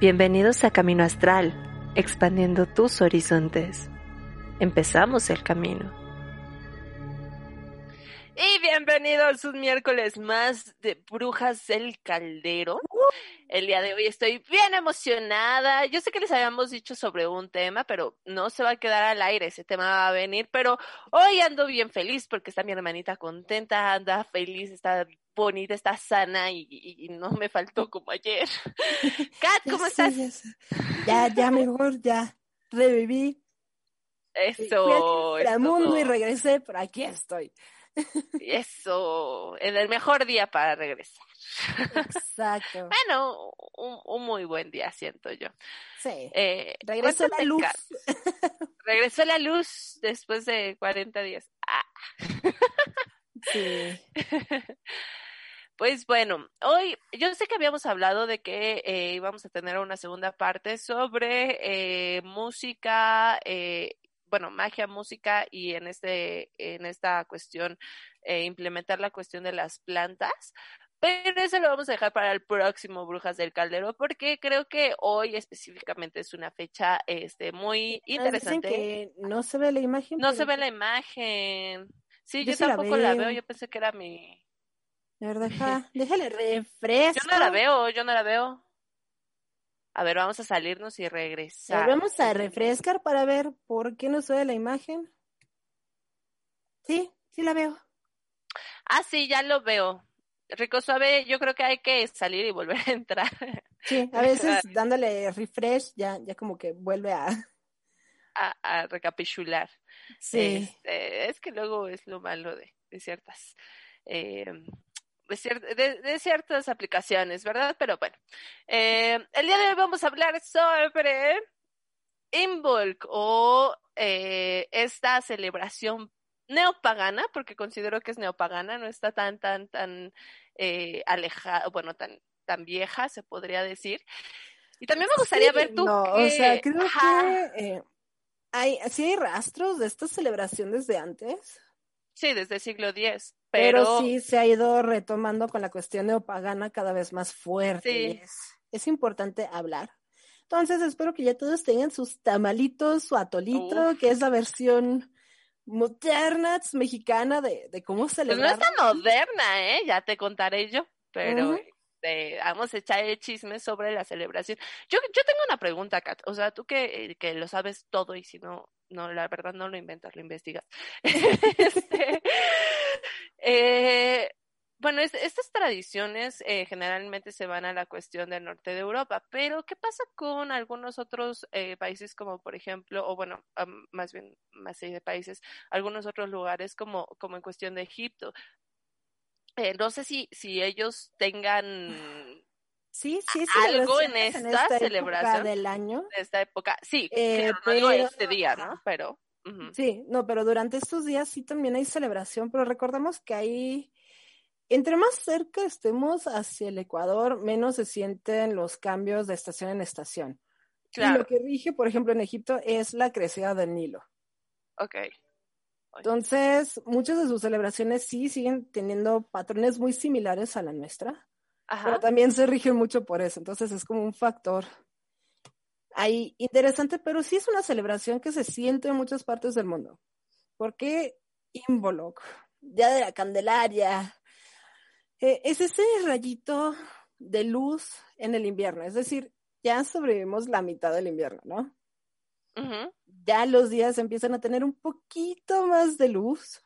Bienvenidos a Camino Astral, expandiendo tus horizontes. Empezamos el camino. Y bienvenidos un miércoles más de Brujas del Caldero. El día de hoy estoy bien emocionada. Yo sé que les habíamos dicho sobre un tema, pero no se va a quedar al aire. Ese tema va a venir, pero hoy ando bien feliz porque está mi hermanita contenta, anda feliz, está bonita, está sana y, no me faltó como ayer. Kat, ¿cómo estás? Ya, ya, mejor, ya reviví. Eso. Fui al mundo y regresé, pero aquí estoy. Eso, en el mejor día para regresar. Exacto. bueno, un, muy buen día, siento yo. Sí. Eh, regresó la luz. regresó la luz después de 40 días. Ah. sí. Pues bueno, hoy yo sé que habíamos hablado de que eh, íbamos a tener una segunda parte sobre eh, música, eh, bueno, magia, música y en este, en esta cuestión eh, implementar la cuestión de las plantas. Pero eso lo vamos a dejar para el próximo Brujas del Caldero, porque creo que hoy específicamente es una fecha este muy ah, interesante. que no se ve la imagen. No se ve la imagen. Sí, yo, tampoco la veo. Yo pensé que era mi, a ver, deja, déjale refresco. Yo no la veo, yo no la veo. A ver, vamos a salirnos y regresar. vamos a refrescar para ver por qué no se ve la imagen. Sí, sí la veo. Ah, sí, ya lo veo. Rico Suave, yo creo que hay que salir y volver a entrar. Sí, a veces dándole refresh ya, ya como que vuelve a... A, recapitular. Sí. Este, es que luego es lo malo de, de ciertas eh, de, ciertas aplicaciones, ¿verdad? Pero bueno, eh, el día de hoy vamos a hablar sobre Involk o eh, esta celebración neopagana, porque considero que es neopagana, no está tan, tan, tan eh, alejada, bueno, tan, tan vieja, se podría decir. Y también me gustaría ver tú. No, o sea, creo que eh, hay, sí hay rastros de esta celebración desde antes. Sí, desde el siglo X. Pero... sí se ha ido retomando con la cuestión neopagana cada vez más fuerte. Es, importante hablar. Entonces espero que ya todos tengan sus tamalitos, su atolito, que es la versión moderna mexicana de, de cómo celebrar. Pues no es tan moderna, ¿eh? Ya te contaré yo, pero este, vamos a echar el chisme sobre la celebración. Yo, yo tengo una pregunta, Kat. O sea, tú que, que lo sabes todo y si no, no, la verdad no lo inventas, lo investigas. este, eh, bueno, estas tradiciones eh, generalmente se van a la cuestión del norte de Europa, pero ¿qué pasa con algunos otros eh, países como por ejemplo, o bueno, más bien más de países, algunos otros lugares como, como en cuestión de Egipto? No sé si, si ellos tengan Sí, sí, algo en esta, celebración del año. Esta época, sí, eh, pero, este día, ¿no? Pero. Sí, no, pero durante estos días sí también hay celebración, pero recordemos que ahí, entre más cerca estemos hacia el Ecuador, menos se sienten los cambios de estación en estación. Claro. Y lo que rige, por ejemplo, en Egipto es la crecida del Nilo. Ok. Entonces, muchas de sus celebraciones sí siguen teniendo patrones muy similares a la nuestra pero también se rige mucho por eso, entonces es como un factor ahí interesante, pero sí es una celebración que se siente en muchas partes del mundo. ¿Por qué Involuc? Ya de la Candelaria. Eh, es ese rayito de luz en el invierno, es decir, ya sobrevivimos la mitad del invierno, ¿no? Ya los días empiezan a tener un poquito más de luz,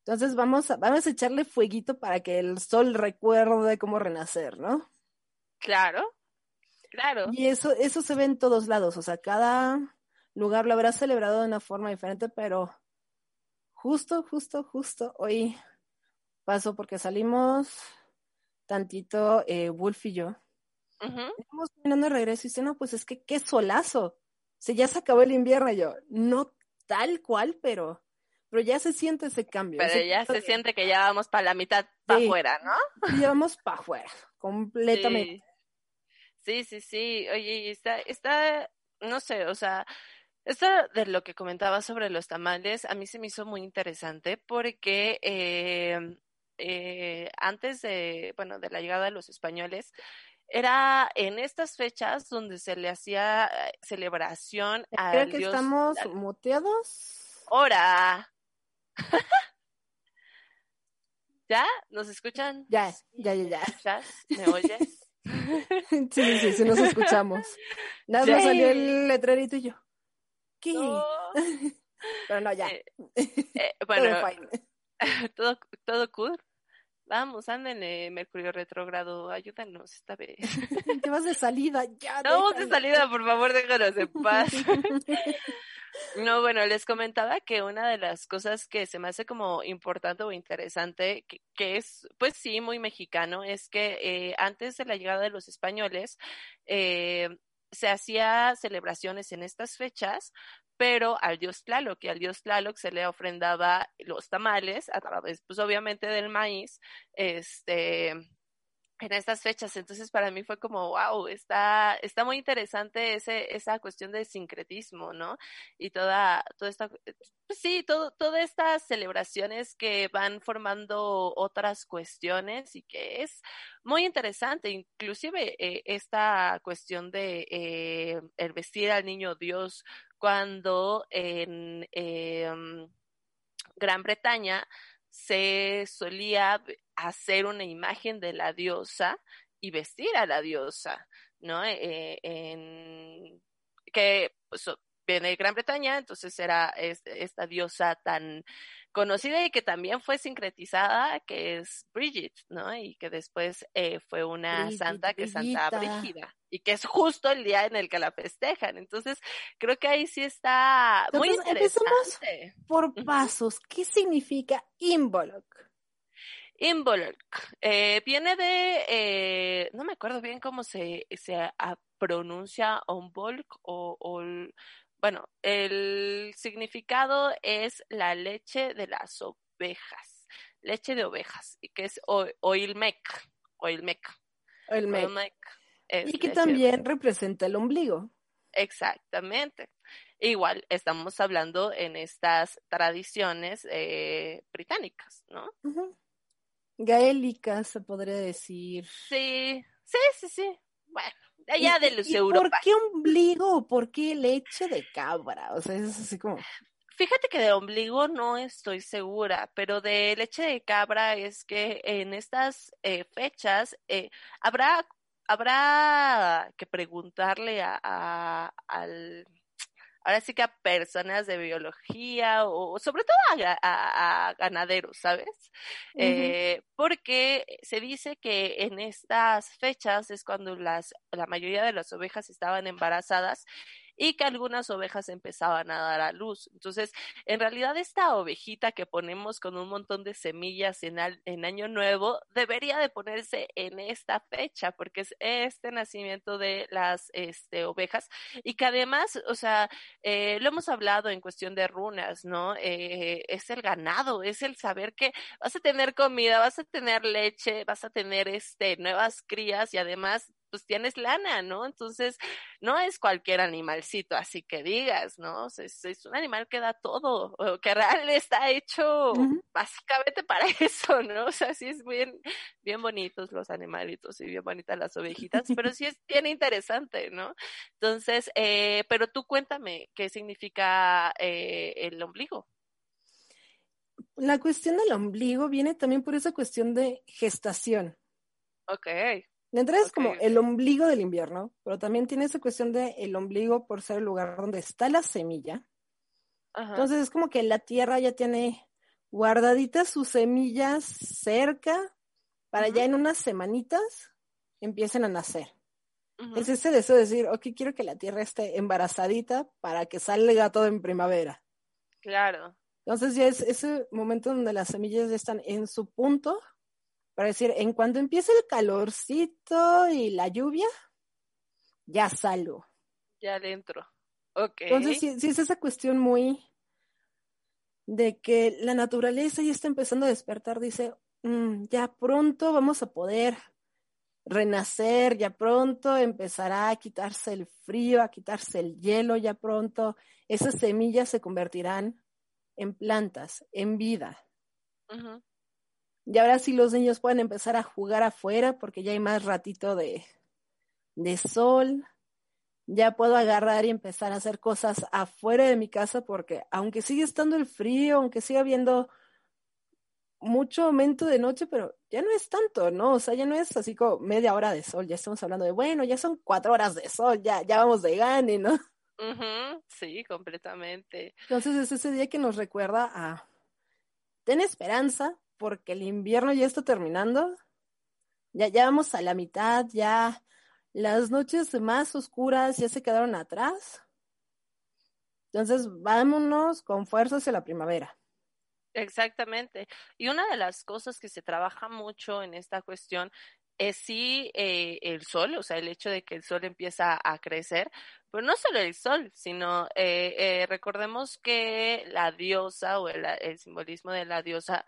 entonces vamos a, vamos a echarle fueguito para que el sol recuerde cómo renacer, ¿no? Claro, claro. Y eso, eso se ve en todos lados, o sea, cada lugar lo habrá celebrado de una forma diferente, pero justo, justo, justo hoy pasó porque salimos tantito eh, Wolf y yo. Estamos caminando de regreso y dice, no, pues es que qué solazo. Si ya se acabó el invierno, y yo, no tal cual, pero, pero ya se siente ese cambio. Pero ya se siente que ya vamos para la mitad, para afuera, ¿no? Ya vamos para afuera, completamente. Sí. sí, sí, Oye, está, está, no sé, o sea, esto de lo que comentaba sobre los tamales, a mí se me hizo muy interesante porque eh, eh, antes de, bueno, de la llegada de los españoles, era en estas fechas donde se le hacía eh, celebración a Creo que estamos muteados. ¡Hora! ¿Ya? ¿Nos escuchan? Ya, ya, ya, ya. ¿Me oyes? sí, sí, sí, nos escuchamos. Nada más salió el letrerito y yo. ¿Qué? Pero no, ya. Eh, eh, bueno, todo, todo cool. Vamos, ándale, Mercurio retrógrado, ayúdanos esta vez. Te vas de salida, ya. Vamos de salida, por favor, déjanos en paz. No, bueno, les comentaba que una de las cosas que se me hace como importante o interesante, que, es, pues sí, muy mexicano, es que eh, antes de la llegada de los españoles, eh, se hacía celebraciones en estas fechas pero al dios Tlaloc, que al dios Tlaloc se le ofrendaba los tamales a través, pues obviamente del maíz, este, en estas fechas. Entonces para mí fue como, wow, está, está muy interesante ese, esa cuestión de sincretismo, ¿no? Y toda, toda esta, pues sí, todo, todas estas celebraciones que van formando otras cuestiones y que es muy interesante, inclusive eh, esta cuestión de eh, el vestir al niño Dios cuando en em, Gran Bretaña se solía hacer una imagen de la diosa y vestir a la diosa, ¿no? Eh, que pues, viene de Gran Bretaña, entonces era esta diosa tan conocida y que también fue sincretizada, que es Bridget, ¿no? Y que después eh, fue una santa que es Santa Brígida y que es justo el día en el que la festejan. Entonces, creo que ahí sí está muy interesante. por pasos. ¿Qué significa Involuc? Involuc eh, viene de, eh, no me acuerdo bien cómo se, se pronuncia Onvolk o, o bueno, el significado es la leche de las ovejas, leche de ovejas, y que es oilmec, oilmec. Oilmec. y que también representa el ombligo. Exactamente. Igual estamos hablando en estas tradiciones eh, británicas, ¿no? Gaélicas, se podría decir. Sí, sí, sí, sí. Bueno, allá de los europeos. ¿Por qué ombligo? ¿Por qué leche de cabra? O sea, es así como. Fíjate que de ombligo no estoy segura, pero de leche de cabra es que en estas eh, fechas eh, habrá habrá que preguntarle a, al ahora sí que a personas de biología o sobre todo a, ganaderos, ¿sabes? Eh, porque se dice que en estas fechas es cuando las, la mayoría de las ovejas estaban embarazadas y que algunas ovejas empezaban a dar a luz. Entonces, en realidad esta ovejita que ponemos con un montón de semillas en, en Año Nuevo debería de ponerse en esta fecha porque es este nacimiento de las este, ovejas y que además, o sea, eh, lo hemos hablado en cuestión de runas, ¿no? Eh, es el ganado, es el saber que vas a tener comida, vas a tener leche, vas a tener este nuevas crías y además pues tienes lana, ¿no? Entonces, no es cualquier animalcito, así que digas, ¿no? Es, es un animal que da todo, o que realmente está hecho básicamente para eso, ¿no? O sea, sí es bien, bien bonitos los animalitos y bien bonitas las ovejitas, pero sí es bien interesante, ¿no? Entonces, eh, pero tú cuéntame, ¿qué significa eh, el ombligo? La cuestión del ombligo viene también por esa cuestión de gestación. Ok. De entrada es como el ombligo del invierno, pero también tiene esa cuestión de el ombligo por ser el lugar donde está la semilla. Entonces es como que la tierra ya tiene guardaditas sus semillas cerca para ya en unas semanitas empiecen a nacer. Es ese deseo de decir, ok, quiero que la tierra esté embarazadita para que salga todo en primavera. Claro. Entonces ya es ese momento donde las semillas ya están en su punto para decir, en cuanto empiece el calorcito y la lluvia, ya salgo. Ya adentro. Ok. Entonces, sí, es esa cuestión muy de que la naturaleza ya está empezando a despertar, dice, mm, ya pronto vamos a poder renacer, ya pronto empezará a quitarse el frío, a quitarse el hielo, ya pronto esas semillas se convertirán en plantas, en vida. Y ahora sí los niños pueden empezar a jugar afuera porque ya hay más ratito de, de sol. Ya puedo agarrar y empezar a hacer cosas afuera de mi casa porque aunque sigue estando el frío, aunque siga habiendo mucho aumento de noche, pero ya no es tanto, ¿no? O sea, ya no es así como media hora de sol, ya estamos hablando de, bueno, ya son cuatro horas de sol, ya, ya vamos de gane, ¿no? Sí, completamente. Entonces es ese día que nos recuerda a, ten esperanza, porque el invierno ya está terminando, ya, ya vamos a la mitad, ya las noches más oscuras ya se quedaron atrás. Entonces, vámonos con fuerza hacia la primavera. Exactamente. Y una de las cosas que se trabaja mucho en esta cuestión es sí eh, el sol, o sea, el hecho de que el sol empieza a crecer, pero no solo el sol, sino eh, eh, recordemos que la diosa o el simbolismo de la diosa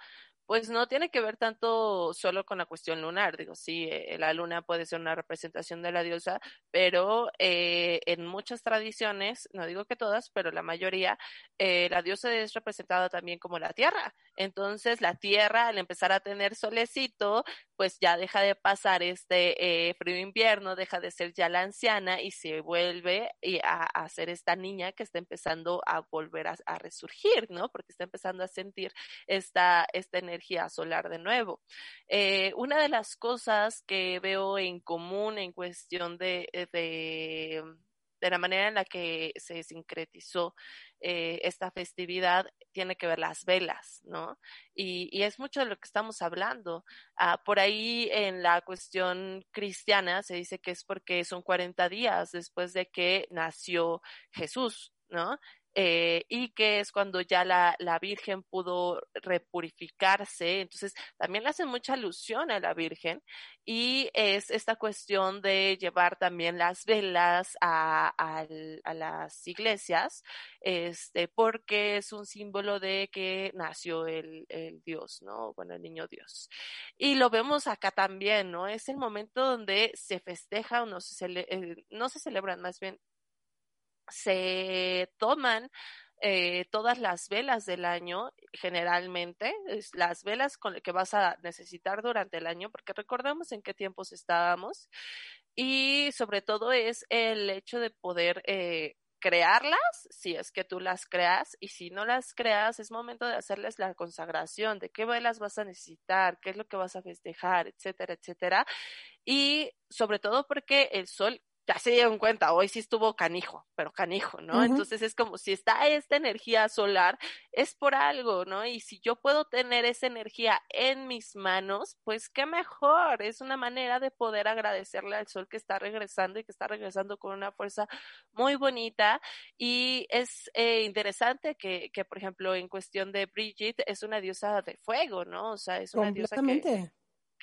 pues no tiene que ver tanto solo con la cuestión lunar. Digo, sí, eh, la luna puede ser una representación de la diosa, pero eh, en muchas tradiciones, no digo que todas, pero la mayoría, eh, la diosa es representada también como la tierra. Entonces, la tierra, al empezar a tener solecito, pues ya deja de pasar este frío invierno, deja de ser ya la anciana y se vuelve a, a ser esta niña que está empezando a volver a, a, resurgir, ¿no? Porque está empezando a sentir esta, esta energía energía solar de nuevo. Eh, una de las cosas que veo en común en cuestión de, eh, de, de la manera en la que se sincretizó eh, esta festividad tiene que ver las velas, ¿no? Y, y es mucho de lo que estamos hablando. Ah, por ahí en la cuestión cristiana se dice que es porque son 40 días después de que nació Jesús, ¿no? Eh, y que es cuando ya la, la, Virgen pudo repurificarse. Entonces, también le hacen mucha alusión a la Virgen y es esta cuestión de llevar también las velas a, las iglesias, este, porque es un símbolo de que nació el, el Dios, ¿no? Bueno, el niño Dios. Y lo vemos acá también, ¿no? Es el momento donde se festeja o no se, cele eh, no se celebran, más bien se toman eh, todas las velas del año, generalmente, es las velas con que vas a necesitar durante el año, porque recordemos en qué tiempos estábamos, y sobre todo es el hecho de poder eh, crearlas, si es que tú las creas, y si no las creas, es momento de hacerles la consagración de qué velas vas a necesitar, qué es lo que vas a festejar, etcétera, etcétera. Y sobre todo porque el sol ya se dieron cuenta, hoy sí estuvo canijo, pero canijo, ¿no? Entonces es como si está esta energía solar, es por algo, ¿no? Y si yo puedo tener esa energía en mis manos, pues qué mejor, es una manera de poder agradecerle al sol que está regresando y que está regresando con una fuerza muy bonita. Y es eh, interesante que, que, por ejemplo, en cuestión de Bridget, es una diosa de fuego, ¿no? O sea, es una diosa que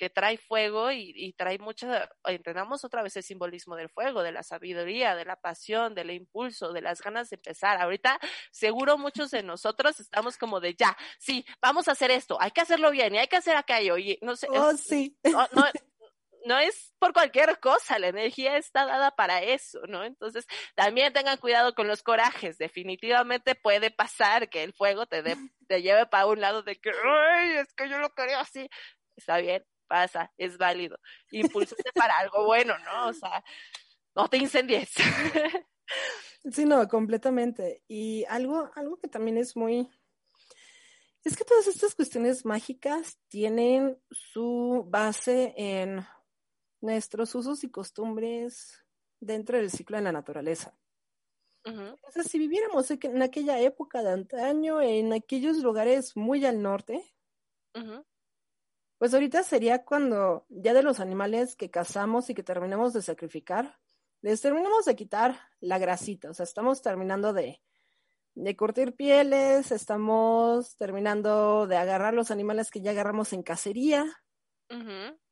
que trae fuego y, trae mucha, entrenamos otra vez el simbolismo del fuego, de la sabiduría, de la pasión, del impulso, de las ganas de empezar. Ahorita seguro muchos de nosotros estamos como de ya, sí, vamos a hacer esto, hay que hacerlo bien y hay que hacer aquello y no sé. Oh, sí. no, es por cualquier cosa, la energía está dada para eso, ¿no? Entonces, también tengan cuidado con los corajes. Definitivamente puede pasar que el fuego te, te lleve para un lado de que, ay, es que yo lo quería así. Está bien, pasa, es válido. Impulsate para algo bueno, ¿no? O sea, no te incendies. Sí, no, completamente. Y algo, algo que también es muy, es que todas estas cuestiones mágicas tienen su base en nuestros usos y costumbres dentro del ciclo de la naturaleza. Entonces, si viviéramos en aquella época de antaño, en aquellos lugares muy al norte, pues ahorita sería cuando ya de los animales que cazamos y que terminamos de sacrificar, les terminamos de quitar la grasita, o sea, estamos terminando de, de curtir pieles, estamos terminando de agarrar los animales que ya agarramos en cacería,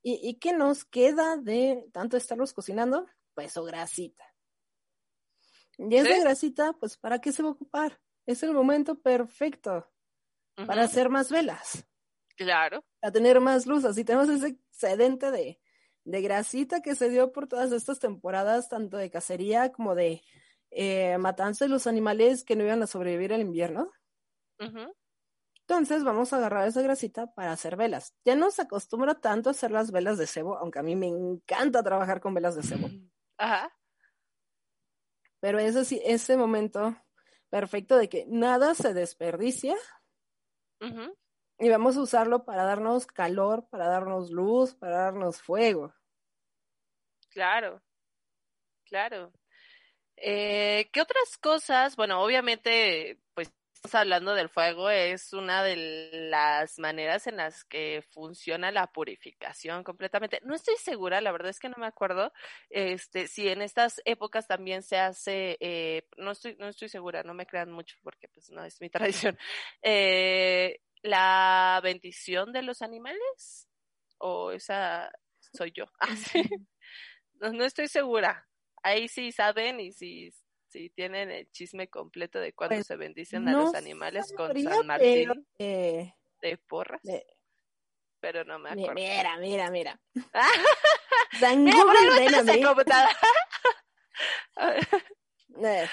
¿Y, ¿Y qué nos queda de tanto estarlos cocinando? Pues o grasita. Y esa grasita, pues, ¿para qué se va a ocupar? Es el momento perfecto para hacer más velas. Claro. Para tener más luz. Así tenemos ese excedente de, de grasita que se dio por todas estas temporadas, tanto de cacería como de eh, matanza de los animales que no iban a sobrevivir al invierno. Entonces vamos a agarrar esa grasita para hacer velas. Ya no se acostumbra tanto a hacer las velas de cebo, aunque a mí me encanta trabajar con velas de cebo. Ajá. Pero eso sí, ese momento perfecto de que nada se desperdicia. Y vamos a usarlo para darnos calor, para darnos luz, para darnos fuego. Claro, claro. Eh, ¿Qué otras cosas? Bueno, obviamente, pues estamos hablando del fuego, es una de las maneras en las que funciona la purificación completamente. No estoy segura, la verdad es que no me acuerdo, este, si en estas épocas también se hace, eh, no estoy, no estoy segura, no me crean mucho porque pues no es mi tradición. Eh, la bendición de los animales o esa soy yo. Ah, no, no estoy segura ahí sí saben y si, si tienen el chisme completo de cuando pues, se bendicen a los animales con San Martín eh, de porras. pero no me acuerdo. Mira, mira, mira. San mira, eh.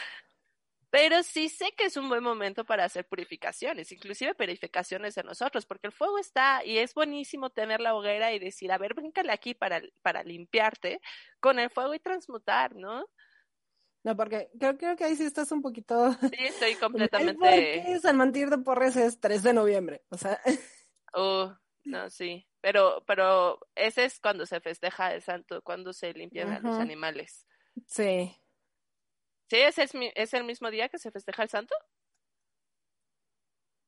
Pero sí sé que es un buen momento para hacer purificaciones, inclusive purificaciones de nosotros, porque el fuego está y es buenísimo tener la hoguera y decir, a ver, bríncale aquí para, para limpiarte con el fuego y transmutar, ¿no? No, porque creo, creo que ahí sí estás un poquito... Sí, estoy completamente... San Martín de Porres es 3 de noviembre, o sea... Oh, no, sí, pero, pero ese es cuando se festeja el santo, cuando se limpian a los animales. Sí. ¿Sí? ¿Es el, ¿Es el mismo día que se festeja el santo?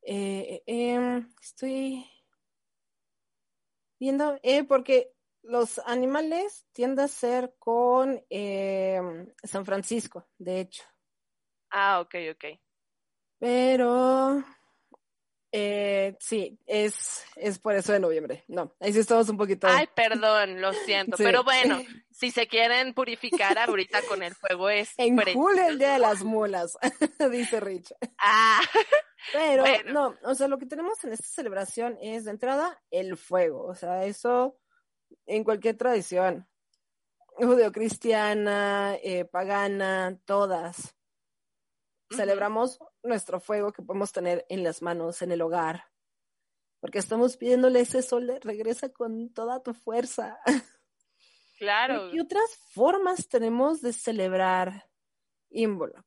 Eh, em, estoy viendo, eh, porque los animales tienden a ser con em, San Francisco, de hecho. Ah, ok, ok. Pero eh, sí, es, es por eso de noviembre. No, ahí sí estamos un poquito. Ay, perdón, lo siento. Pero bueno, si se quieren purificar ahorita con el fuego es. En julio, el día de las mulas, dice Rich. Ah. Pero no, o sea, lo que tenemos en esta celebración es de entrada el fuego. O sea, eso en cualquier tradición, judeocristiana, eh, pagana, todas. Celebramos nuestro fuego que podemos tener en las manos, en el hogar, porque estamos pidiéndole ese sol de regresa con toda tu fuerza. Claro. ¿Qué otras formas tenemos de celebrar Involuc?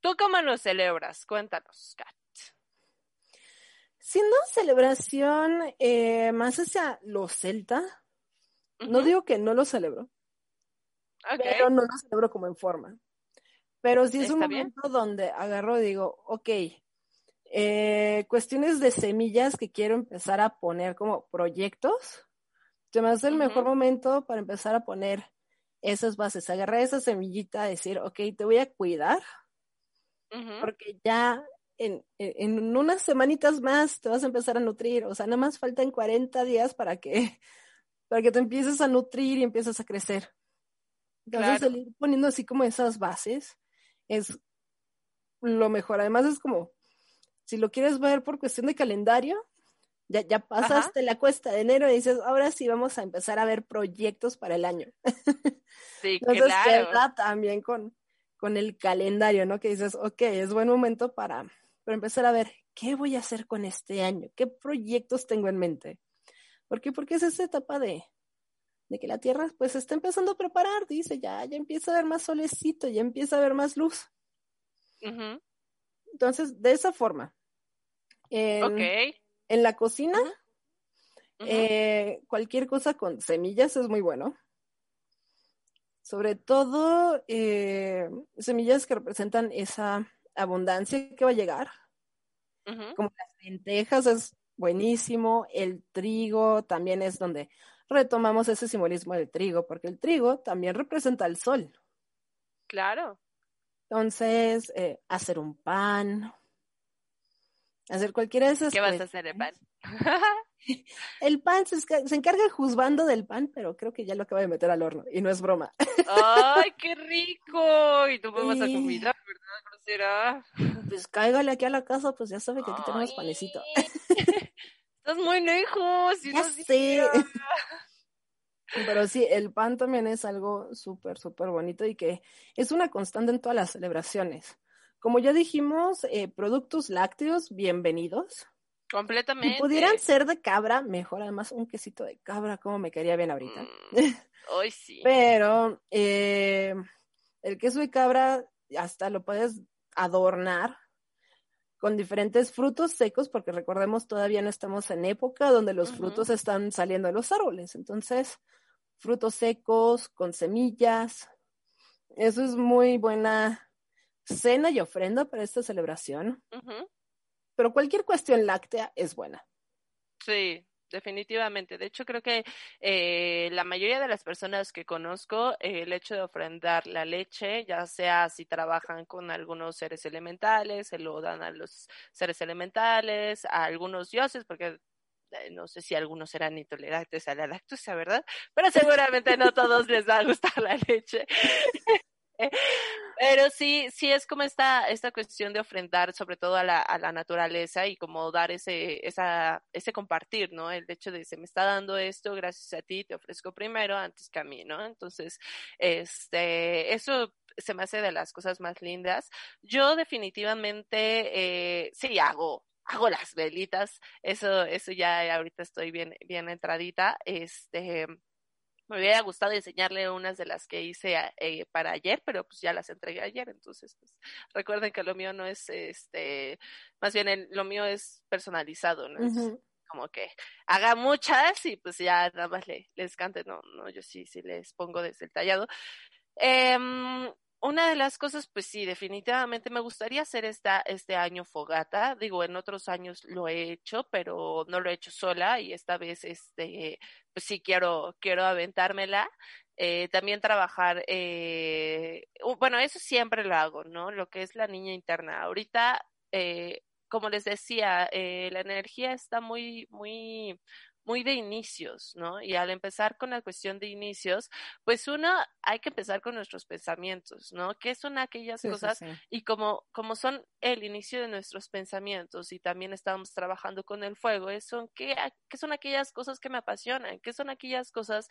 ¿Tú cómo lo celebras? Cuéntanos, Kat. Siendo celebración eh, más hacia lo celta, no digo que no lo celebro, pero no lo celebro como en forma. Pero sí es un momento donde agarro y digo, ok, eh, cuestiones de semillas que quiero empezar a poner como proyectos, se me hace el mejor momento para empezar a poner esas bases, agarrar esa semillita, decir, ok, te voy a cuidar, porque ya en, en, unas semanitas más te vas a empezar a nutrir, o sea, nada más faltan 40 días para que, para que te empieces a nutrir y empieces a crecer. Entonces, claro. ir poniendo así como esas bases, es lo mejor. Además es como, si lo quieres ver por cuestión de calendario, ya, ya pasaste la cuesta de enero y dices, ahora sí vamos a empezar a ver proyectos para el año. Sí, Entonces, claro. también con, con el calendario, ¿no? Que dices, ok, es buen momento para, para empezar a ver qué voy a hacer con este año, qué proyectos tengo en mente. ¿Por qué? Porque es esa etapa de, de que la Tierra pues está empezando a preparar, dice, ya, ya empieza a haber más solecito, ya empieza a haber más luz. Entonces, de esa forma. En, en la cocina, eh, cualquier cosa con semillas es muy bueno. Sobre todo eh, semillas que representan esa abundancia que va a llegar. Como las lentejas es buenísimo. El trigo también es donde retomamos ese simbolismo del trigo, porque el trigo también representa el sol. Claro. Entonces, eh, hacer un pan, hacer cualquiera de esas ¿Qué vas a hacer el pan? El pan se, encarga el juzgando del pan, pero creo que ya lo acaba de meter al horno y no es broma. ¡Ay, qué rico! Y tú me vas a comida, ¿verdad, grosera? Pues cáigale aquí a la casa, pues ya sabe que aquí tenemos panecito. Estás muy lejos. ya sé. Pero sí, el pan también es algo súper, súper bonito y que es una constante en todas las celebraciones. Como ya dijimos, eh, productos lácteos, bienvenidos. Completamente. Si pudieran ser de cabra, mejor. Además, un quesito de cabra, como me quedaría bien ahorita. hoy mm, sí. Pero eh, el queso de cabra hasta lo puedes adornar con diferentes frutos secos, porque recordemos, todavía no estamos en época donde los frutos están saliendo de los árboles. Entonces, frutos secos, con semillas. Eso es muy buena cena y ofrenda para esta celebración. Pero cualquier cuestión láctea es buena. Sí, definitivamente. De hecho, creo que eh, la mayoría de las personas que conozco, eh, el hecho de ofrendar la leche, ya sea si trabajan con algunos seres elementales, se lo dan a los seres elementales, a algunos dioses, porque eh, no sé si algunos serán intolerantes a la lactosa, ¿verdad? Pero seguramente no todos les va a gustar la leche. Pero sí, sí es como esta, esta cuestión de ofrendar sobre todo a la, a la naturaleza y como dar ese, esa, ese compartir, ¿no? El hecho de se me está dando esto, gracias a ti, te ofrezco primero antes que a mí, ¿no? Entonces, este, eso se me hace de las cosas más lindas. Yo definitivamente, eh, sí hago, hago las velitas, eso, eso ya ahorita estoy bien, bien entradita, este, me hubiera gustado enseñarle unas de las que hice eh, para ayer, pero pues ya las entregué ayer, entonces pues recuerden que lo mío no es, este, más bien lo mío es personalizado, ¿no? Es como que haga muchas y pues ya nada más le, les cante, no, no, yo sí, sí les pongo desde el tallado. Eh, una de las cosas, pues sí, definitivamente me gustaría hacer esta, este año fogata. Digo, en otros años lo he hecho, pero no lo he hecho sola y esta vez, este, pues sí quiero, quiero aventármela. Eh, también trabajar, eh, bueno, eso siempre lo hago, ¿no? Lo que es la niña interna. Ahorita, eh, como les decía, eh, la energía está muy, muy, muy de inicios, ¿no? Y al empezar con la cuestión de inicios, pues uno hay que empezar con nuestros pensamientos, ¿no? ¿Qué son aquellas cosas? Y como, como son el inicio de nuestros pensamientos y también estamos trabajando con el fuego, son, ¿qué, ¿qué son aquellas cosas que me apasionan? ¿Qué son aquellas cosas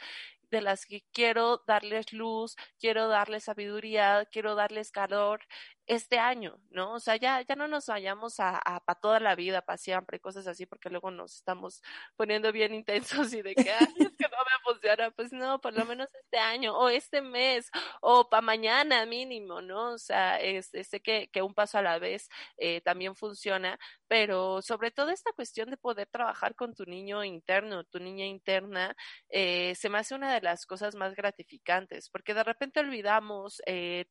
de las que quiero darles luz, quiero darles sabiduría, quiero darles calor este año, ¿no? O sea, ya, ya no nos vayamos a, a para toda la vida, para siempre, cosas así, porque luego nos estamos poniendo bien intensos y de que, ay, es que no me funciona, pues no, por lo menos este año, o este mes, o para mañana mínimo, ¿no? O sea, es, sé que, que un paso a la vez eh, también funciona, pero sobre todo esta cuestión de poder trabajar con tu niño interno, tu niña interna, eh, se me hace una de las cosas más gratificantes, porque de repente olvidamos eh,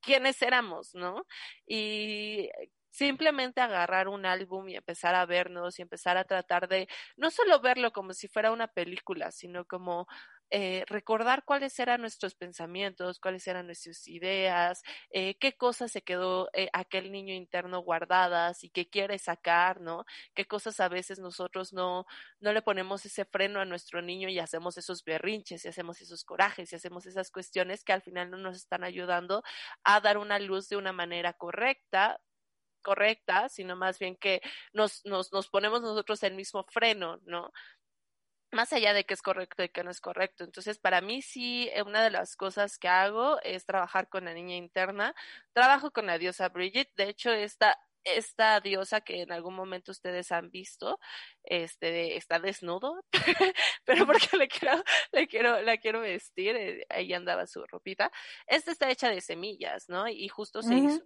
quiénes éramos, ¿no? Y simplemente agarrar un álbum y empezar a vernos y empezar a tratar de no solo verlo como si fuera una película, sino como eh, recordar cuáles eran nuestros pensamientos, cuáles eran nuestras ideas, eh, qué cosas se quedó eh, aquel niño interno guardadas y qué quiere sacar, ¿no? Qué cosas a veces nosotros no, no le ponemos ese freno a nuestro niño y hacemos esos berrinches y hacemos esos corajes y hacemos esas cuestiones que al final no nos están ayudando a dar una luz de una manera correcta correcta, sino más bien que nos, nos, nos ponemos nosotros el mismo freno, ¿no? más allá de que es correcto y que no es correcto. Entonces, para mí sí, eh, una de las cosas que hago es trabajar con la niña interna. Trabajo con la diosa Bridget. De hecho, esta, esta diosa que en algún momento ustedes han visto, este, está desnudo, pero porque le quiero, le quiero, la quiero vestir, eh, ahí andaba su ropita. Esta está hecha de semillas, ¿no? Y justo se hizo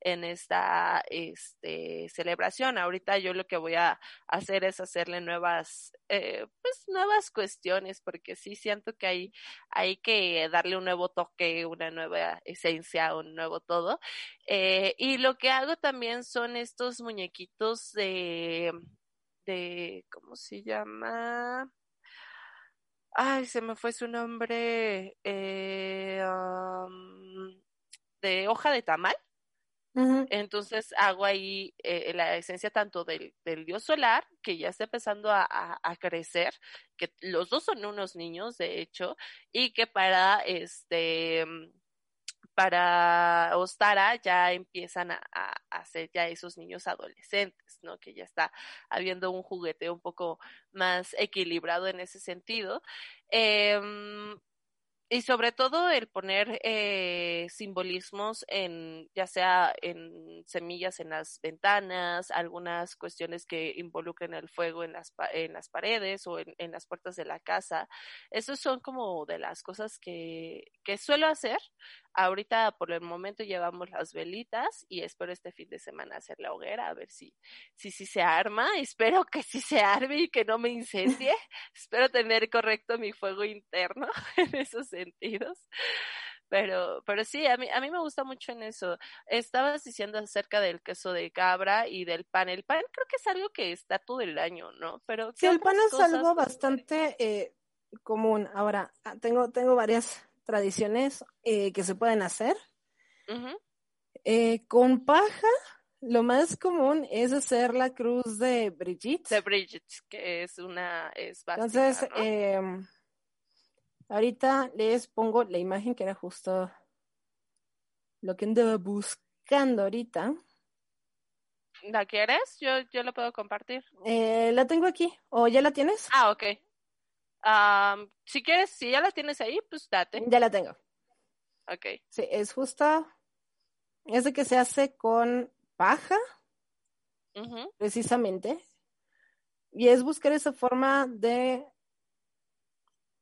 en esta este, celebración. Ahorita yo lo que voy a hacer es hacerle nuevas, eh, pues nuevas cuestiones, porque sí siento que hay, hay que darle un nuevo toque, una nueva esencia, un nuevo todo. Eh, y lo que hago también son estos muñequitos de, de, ¿cómo se llama? Ay, se me fue su nombre. Eh, de hoja de tamal Entonces hago ahí eh, la esencia tanto del, dios solar, que ya está empezando a, crecer, que los dos son unos niños, de hecho, y que para este para Ostara ya empiezan a, a, ser ya esos niños adolescentes, ¿no? Que ya está habiendo un juguete un poco más equilibrado en ese sentido. Eh, y sobre todo el poner eh, simbolismos en, ya sea en semillas en las ventanas, algunas cuestiones que involucren el fuego en las, en las paredes o en, las puertas de la casa. Esos son como de las cosas que, que suelo hacer Ahorita por el momento llevamos las velitas y espero este fin de semana hacer la hoguera a ver si si, si se arma. Espero que sí se arme y que no me incendie. espero tener correcto mi fuego interno en esos sentidos. Pero, pero sí, a mí, a mí me gusta mucho en eso. Estabas diciendo acerca del queso de cabra y del pan. El pan creo que es algo que está todo el año, ¿no? Pero sí, el pan es algo bastante eh, común. Ahora, ah, tengo, tengo varias tradiciones eh, que se pueden hacer. Eh, con paja, lo más común es hacer la cruz de Brigitte. De Brigitte, que es una, es Entonces, em, ahorita les pongo la imagen que era justo lo que andaba buscando ahorita. ¿La quieres? Yo, yo la puedo compartir. Eh, la tengo aquí. ¿O ya la tienes? Ah, ok si quieres, si ya la tienes ahí, pues date. Ya la tengo. Ok. Sí, es justa. Es de que se hace con paja, precisamente. Y es buscar esa forma de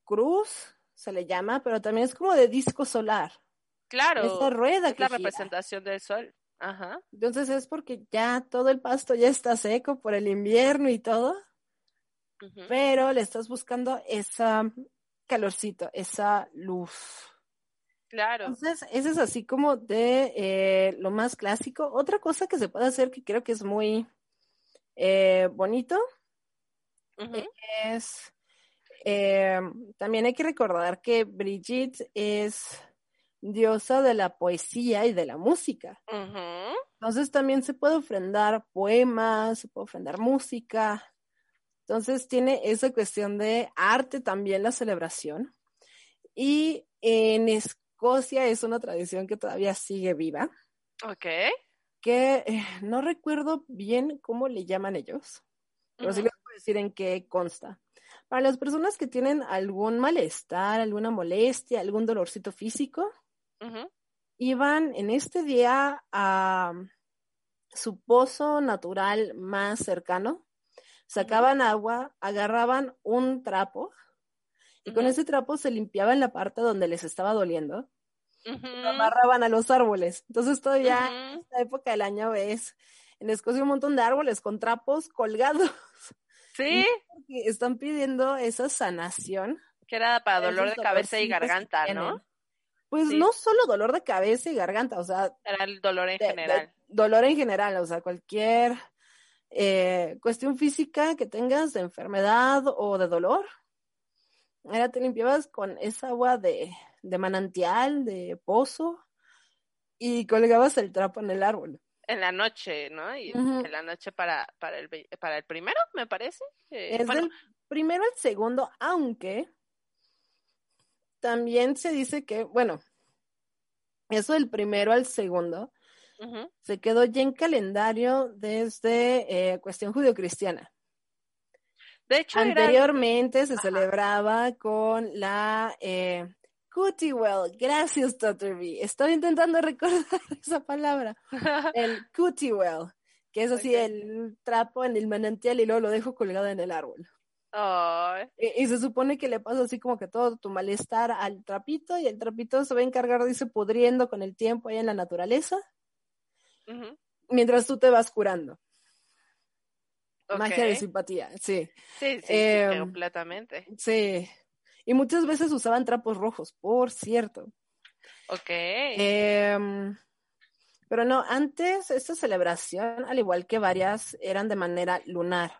cruz, se le llama, pero también es como de disco solar. Claro. Esa rueda es la representación del sol. Ajá. Entonces es porque ya todo el pasto ya está seco por el invierno y todo pero le estás buscando esa calorcito, esa luz. Claro. Entonces, ese es así como de eh, lo más clásico. Otra cosa que se puede hacer que creo que es muy eh, bonito es eh, también hay que recordar que Brigitte es diosa de la poesía y de la música. Entonces también se puede ofrendar poemas, se puede ofrendar música, entonces tiene esa cuestión de arte también la celebración. Y en Escocia es una tradición que todavía sigue viva. Ok. Que eh, no recuerdo bien cómo le llaman ellos, pero sí les puedo decir en qué consta. Para las personas que tienen algún malestar, alguna molestia, algún dolorcito físico, iban en este día a su pozo natural más cercano sacaban agua, agarraban un trapo y con ese trapo se limpiaban la parte donde les estaba doliendo. lo amarraban a los árboles. Entonces todavía en esta época del año ves en Escocia un montón de árboles con trapos colgados. Sí. Están pidiendo esa sanación. Que era para dolor de cabeza y garganta, ¿no? Pues no solo dolor de cabeza y garganta, o sea. Era el dolor en general. dolor en general, o sea, cualquier eh, cuestión física que tengas de enfermedad o de dolor. Ahora te limpiabas con esa agua de, manantial, de pozo, y colgabas el trapo en el árbol. En la noche, ¿no? Y en la noche para, para, el, para el primero, me parece. Eh, es del primero al segundo, aunque también se dice que, bueno, eso del primero al segundo, se quedó ya en calendario desde eh, cuestión judio-cristiana. De hecho, anteriormente se celebraba con la eh, Cutiwell. Gracias, Dr. B. Estoy intentando recordar esa palabra. El Cutiwell, que es así el trapo en el manantial y luego lo dejo colgado en el árbol. Y, se supone que le pasa así como que todo tu malestar al trapito y el trapito se va a encargar de irse pudriendo con el tiempo ahí en la naturaleza mientras tú te vas curando. Magia de simpatía, sí. Sí, sí, em, completamente. Sí. Y muchas veces usaban trapos rojos, por cierto. Ok. Em, pero no, antes esta celebración, al igual que varias, eran de manera lunar.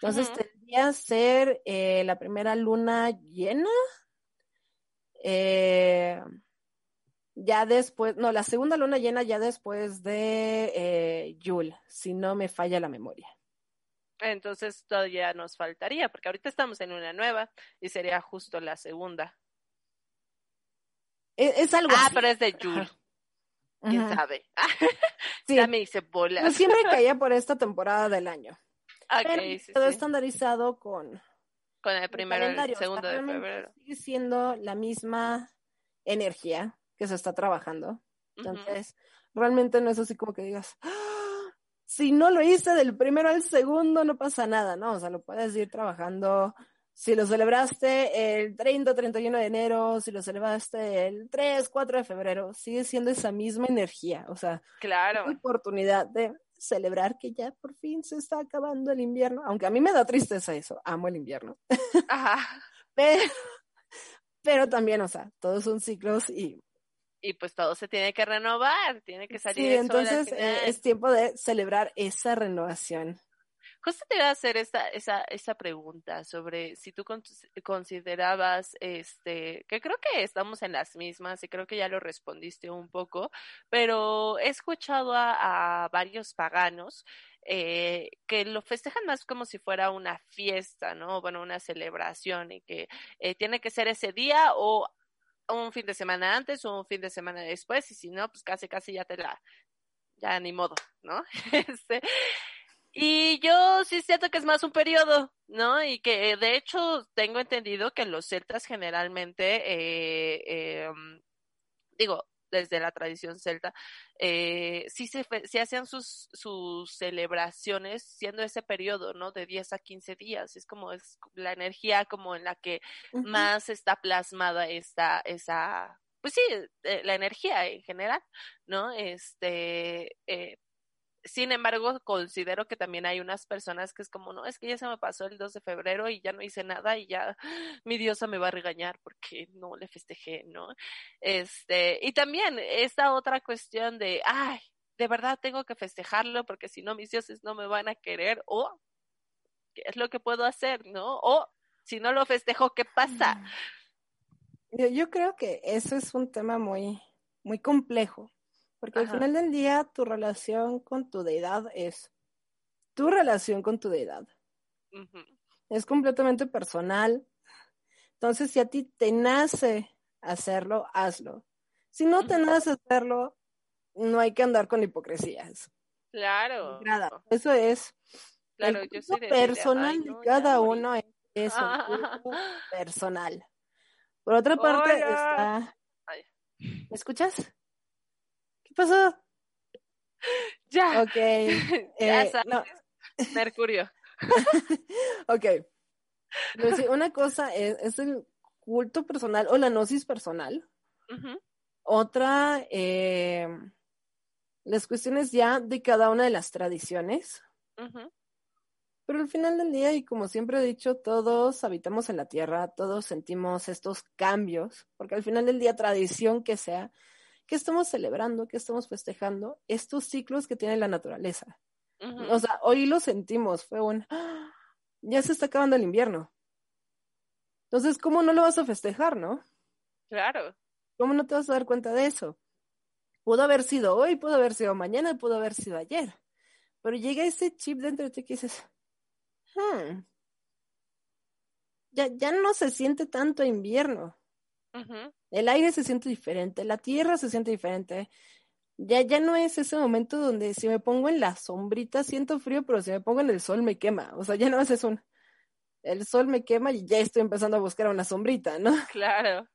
Entonces tendría que ser eh, la primera luna llena. Ya después, no, la segunda luna llena ya después de eh, Yul, si no me falla la memoria. Entonces todavía nos faltaría, porque ahorita estamos en una nueva y sería justo la segunda. E, es, algo Ah, pero es de Yul. ¿Quién sabe? Ya me hice bolas. Pues siempre caía por esta temporada del año. Okay, sí, todo estandarizado con... Con el primero el segundo de febrero. Sigue siendo la misma energía que se está trabajando. Entonces, realmente no es así como que digas, ¡Ah! si no lo hice del primero al segundo, no pasa nada, ¿no? O sea, lo puedes ir trabajando si lo celebraste el 30 o 31 de enero, si lo celebraste el 3, 4 de febrero, sigue siendo esa misma energía. O sea, claro. oportunidad de celebrar que ya por fin se está acabando el invierno, aunque a mí me da tristeza eso, amo el invierno. Ajá. pero, también, o sea, todos son ciclos y... Y pues todo se tiene que renovar, tiene que salir. Sí, entonces eh, es tiempo de celebrar esa renovación. Justo te iba a hacer esa, esa, esa pregunta sobre si tú considerabas, este, que creo que estamos en las mismas y creo que ya lo respondiste un poco, pero he escuchado a, varios paganos eh, que lo festejan más como si fuera una fiesta, ¿no? Bueno, una celebración y que eh, tiene que ser ese día o un fin de semana antes o un fin de semana después y si no, pues casi, casi ya te la, ya ni modo, ¿no? este, y yo sí siento que es más un periodo, ¿no? Y que de hecho tengo entendido que los celtas generalmente, eh, em, digo, desde la tradición celta, eh, sí se sí hacían sus, sus celebraciones siendo ese periodo, ¿no? De 10 a 15 días. Es como es la energía como en la que más está plasmada esta, esa, pues sí, eh, la energía en general, ¿no? Este, eh, sin embargo, considero que también hay unas personas que es como, no, es que ya se me pasó el 2 de febrero y ya no hice nada y ya mi diosa me va a regañar porque no le festejé, ¿no? Este, y también esta otra cuestión de, ay, de verdad tengo que festejarlo porque si no mis dioses no me van a querer o qué es lo que puedo hacer, ¿no? O si no lo festejo, ¿qué pasa? Yo, yo creo que eso es un tema muy, muy complejo porque al final del día tu relación con tu deidad es tu relación con tu deidad. Es completamente personal. Entonces, si a ti te nace hacerlo, hazlo. Si no te nace hacerlo, no hay que andar con hipocresías. Claro. Nada. Eso es. Claro, yo soy personal de cada uno es eso, personal. Por otra parte está. ¿Me escuchas? Pasó? Ya. Ok. ya eh, Mercurio. ok. una cosa es, el culto personal o la gnosis personal. Otra, eh, las cuestiones ya de cada una de las tradiciones. Pero al final del día, y como siempre he dicho, todos habitamos en la tierra, todos sentimos estos cambios, porque al final del día, tradición que sea, ¿qué estamos celebrando? ¿Qué estamos festejando? Estos ciclos que tiene la naturaleza. O sea, hoy lo sentimos, fue un, ¡ah! ya se está acabando el invierno. Entonces, ¿cómo no lo vas a festejar, no? Claro. ¿Cómo no te vas a dar cuenta de eso? Pudo haber sido hoy, pudo haber sido mañana, pudo haber sido ayer. Pero llega ese chip dentro de ti que dices, hmm, ya, ya no se siente tanto invierno. El aire se siente diferente, la tierra se siente diferente. Ya, ya no es ese momento donde si me pongo en la sombrita siento frío, pero si me pongo en el sol me quema. O sea, ya no es un, el sol me quema y ya estoy empezando a buscar una sombrita, ¿no? Claro.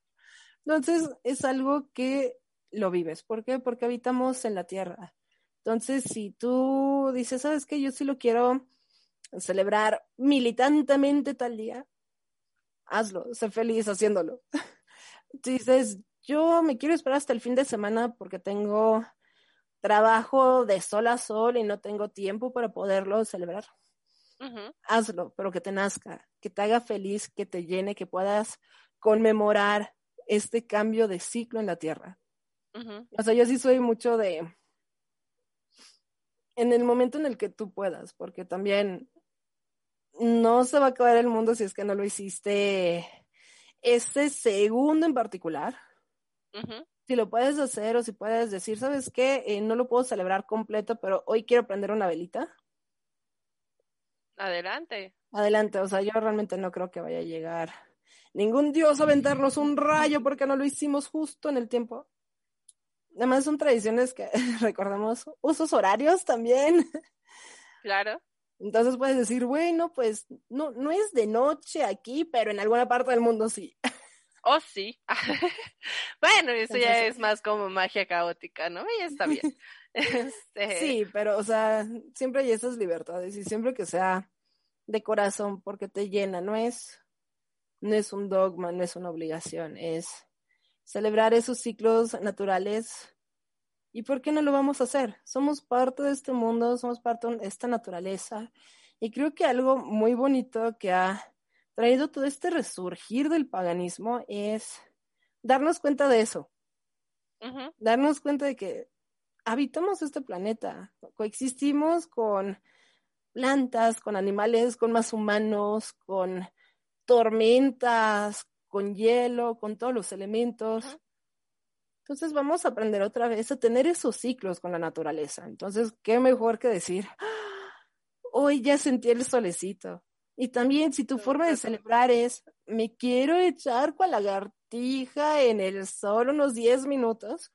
Entonces es algo que lo vives. ¿Por qué? Porque habitamos en la tierra. Entonces, si tú dices, ¿sabes qué? Yo sí lo quiero celebrar militantemente tal día, hazlo, sé feliz haciéndolo. dices, yo me quiero esperar hasta el fin de semana porque tengo trabajo de sol a sol y no tengo tiempo para poderlo celebrar. Hazlo, pero que te nazca, que te haga feliz, que te llene, que puedas conmemorar este cambio de ciclo en la tierra. O sea, yo sí soy mucho de en el momento en el que tú puedas, porque también no se va a acabar el mundo si es que no lo hiciste este segundo en particular, si lo puedes hacer o si puedes decir, ¿sabes qué? Eh, no lo puedo celebrar completo, pero hoy quiero prender una velita. Adelante. Adelante, o sea, yo realmente no creo que vaya a llegar ningún dios a aventarnos un rayo porque no lo hicimos justo en el tiempo. Además son tradiciones que recordamos, usos horarios también. Claro. Entonces puedes decir, bueno, pues no, no es de noche aquí, pero en alguna parte del mundo sí. Oh, sí. bueno, eso ya es más como magia caótica, ¿no? Y está bien. Este... Sí, pero, o sea, siempre hay esas libertades y siempre que sea de corazón, porque te llena, no es, no es un dogma, no es una obligación, es celebrar esos ciclos naturales. ¿Y por qué no lo vamos a hacer? Somos parte de este mundo, somos parte de esta naturaleza. Y creo que algo muy bonito que ha traído todo este resurgir del paganismo es darnos cuenta de eso. Darnos cuenta de que habitamos este planeta, coexistimos con plantas, con animales, con más humanos, con tormentas, con hielo, con todos los elementos. Entonces vamos a aprender otra vez a tener esos ciclos con la naturaleza. Entonces, ¿qué mejor que decir, ah, hoy ya sentí el solecito, y también si tu forma de celebrar es, me quiero echar cual lagartija en el sol unos 10 minutos,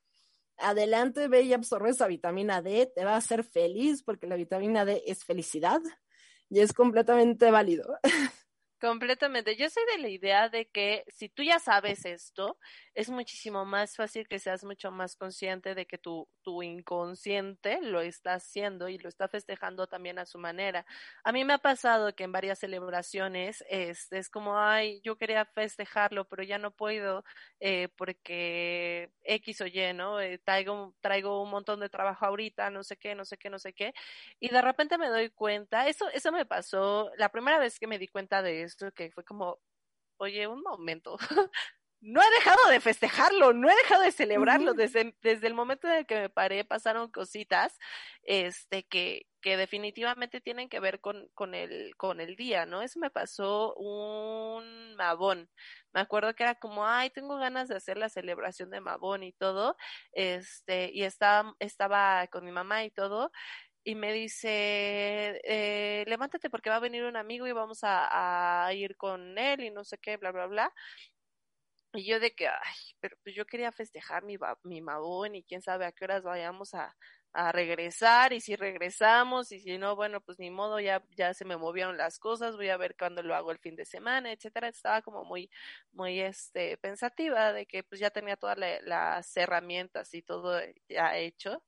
adelante ve y absorbe esa vitamina D, te va a hacer feliz porque la vitamina D es felicidad y es completamente válido. Completamente. Yo soy de la idea de que si tú ya sabes esto, es muchísimo más fácil que seas mucho más consciente de que tu, tu inconsciente lo está haciendo y lo está festejando también a su manera. A mí me ha pasado que en varias celebraciones es, es como, ay, yo quería festejarlo, pero ya no puedo eh, porque X o Y, ¿no? Eh, traigo, traigo un montón de trabajo ahorita, no sé qué, no sé qué, no sé qué. Y de repente me doy cuenta, eso, eso me pasó la primera vez que me di cuenta de esto que fue como, oye, un momento, no he dejado de festejarlo, no he dejado de celebrarlo. Desde, desde el momento en el que me paré pasaron cositas este, que, que definitivamente tienen que ver con, con, el, con el día, ¿no? Eso me pasó un Mabón. Me acuerdo que era como, ay, tengo ganas de hacer la celebración de Mabón y todo, este, y estaba, estaba con mi mamá y todo, y me dice, eh, levántate porque va a venir un amigo y vamos a, ir con él y no sé qué, bla, bla, bla. Y yo de que, ay, pero pues yo quería festejar mi, mi y quién sabe a qué horas vayamos a, a regresar y si regresamos y si no, bueno, pues ni modo, ya, ya se me movieron las cosas, voy a ver cuándo lo hago el fin de semana, etcétera. Estaba como muy, muy, este, pensativa de que pues ya tenía todas las herramientas y todo ya hecho.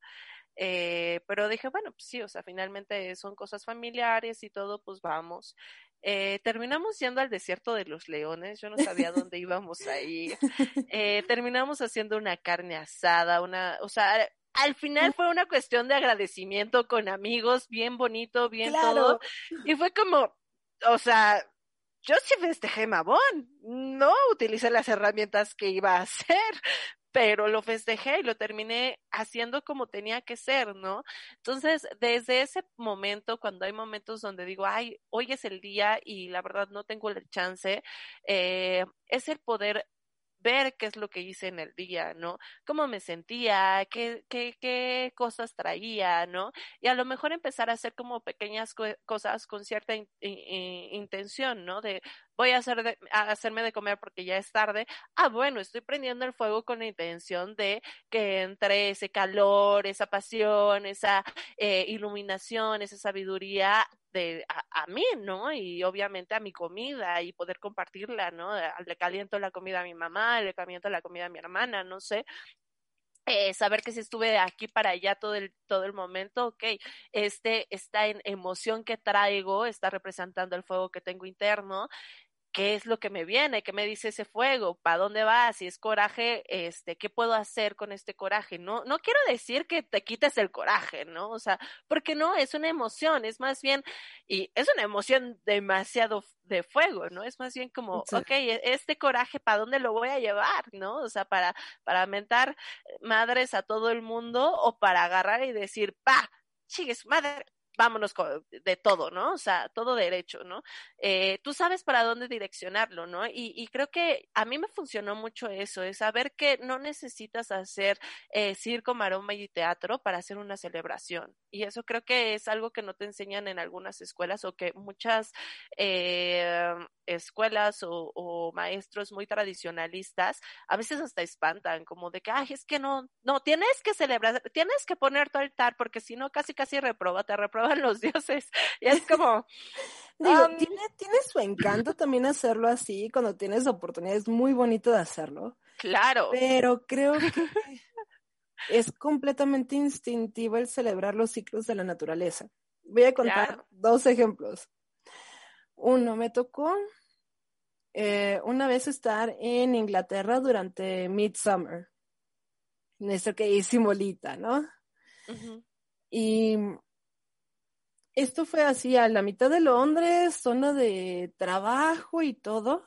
Eh, pero dije, bueno, pues sí, o sea, finalmente son cosas familiares y todo, pues vamos. Eh, terminamos yendo al desierto de los leones, yo no sabía dónde íbamos a ir. Eh, terminamos haciendo una carne asada, una, o sea, al final fue una cuestión de agradecimiento con amigos, bien bonito, bien todo. Y fue como, o sea, yo sí festejé Mabón, no utilicé las herramientas que iba a hacer, pero lo festejé y lo terminé haciendo como tenía que ser, ¿no? Entonces, desde ese momento, cuando hay momentos donde digo, ay, hoy es el día y la verdad no tengo el chance, eh, es el poder ver qué es lo que hice en el día, ¿no? Cómo me sentía, qué, qué, qué cosas traía, ¿no? Y a lo mejor empezar a hacer como pequeñas cosas con cierta intención, ¿no? De voy a, hacer de, a hacerme de comer porque ya es tarde. Ah, bueno, estoy prendiendo el fuego con la intención de que entre ese calor, esa pasión, esa eh, iluminación, esa sabiduría de a, mí, ¿no? Y obviamente a mi comida y poder compartirla, ¿no? Le caliento la comida a mi mamá, le caliento la comida a mi hermana, no sé. Eh, saber que si estuve de aquí para allá todo el, todo el momento, ok, este, esta emoción que traigo está representando el fuego que tengo interno, qué es lo que me viene, qué me dice ese fuego, para dónde va, si es coraje, este, qué puedo hacer con este coraje. No, no quiero decir que te quites el coraje, ¿no? O sea, porque no, es una emoción, es más bien, y es una emoción demasiado de fuego, ¿no? Es más bien como, ok, e, este coraje, ¿para dónde lo voy a llevar, no? O sea, para, para mentar madres a todo el mundo o para agarrar y decir, pa, chigues, madre, vámonos de todo, ¿no? O sea, todo derecho, ¿no? Eh, tú sabes para dónde direccionarlo, ¿no? Y, y, creo que a mí me funcionó mucho eso, es saber que no necesitas hacer eh, circo, maroma y teatro para hacer una celebración. Y eso creo que es algo que no te enseñan en algunas escuelas o que muchas eh, escuelas o, maestros muy tradicionalistas a veces hasta espantan, como de que, ay, es que no, no, tienes que celebrar, tienes que poner tu altar porque si no, casi, casi reproba, te reproba los dioses. Y es como... Digo, tiene, tiene su encanto también hacerlo así, cuando tienes oportunidad, es muy bonito de hacerlo. Claro. Pero creo que es completamente instintivo el celebrar los ciclos de la naturaleza. Voy a contar dos ejemplos. Uno, me tocó eh, una vez estar en Inglaterra durante Midsummer. Nuestro que simbolita, ¿no? Y esto fue así a la mitad de Londres, zona de trabajo y todo.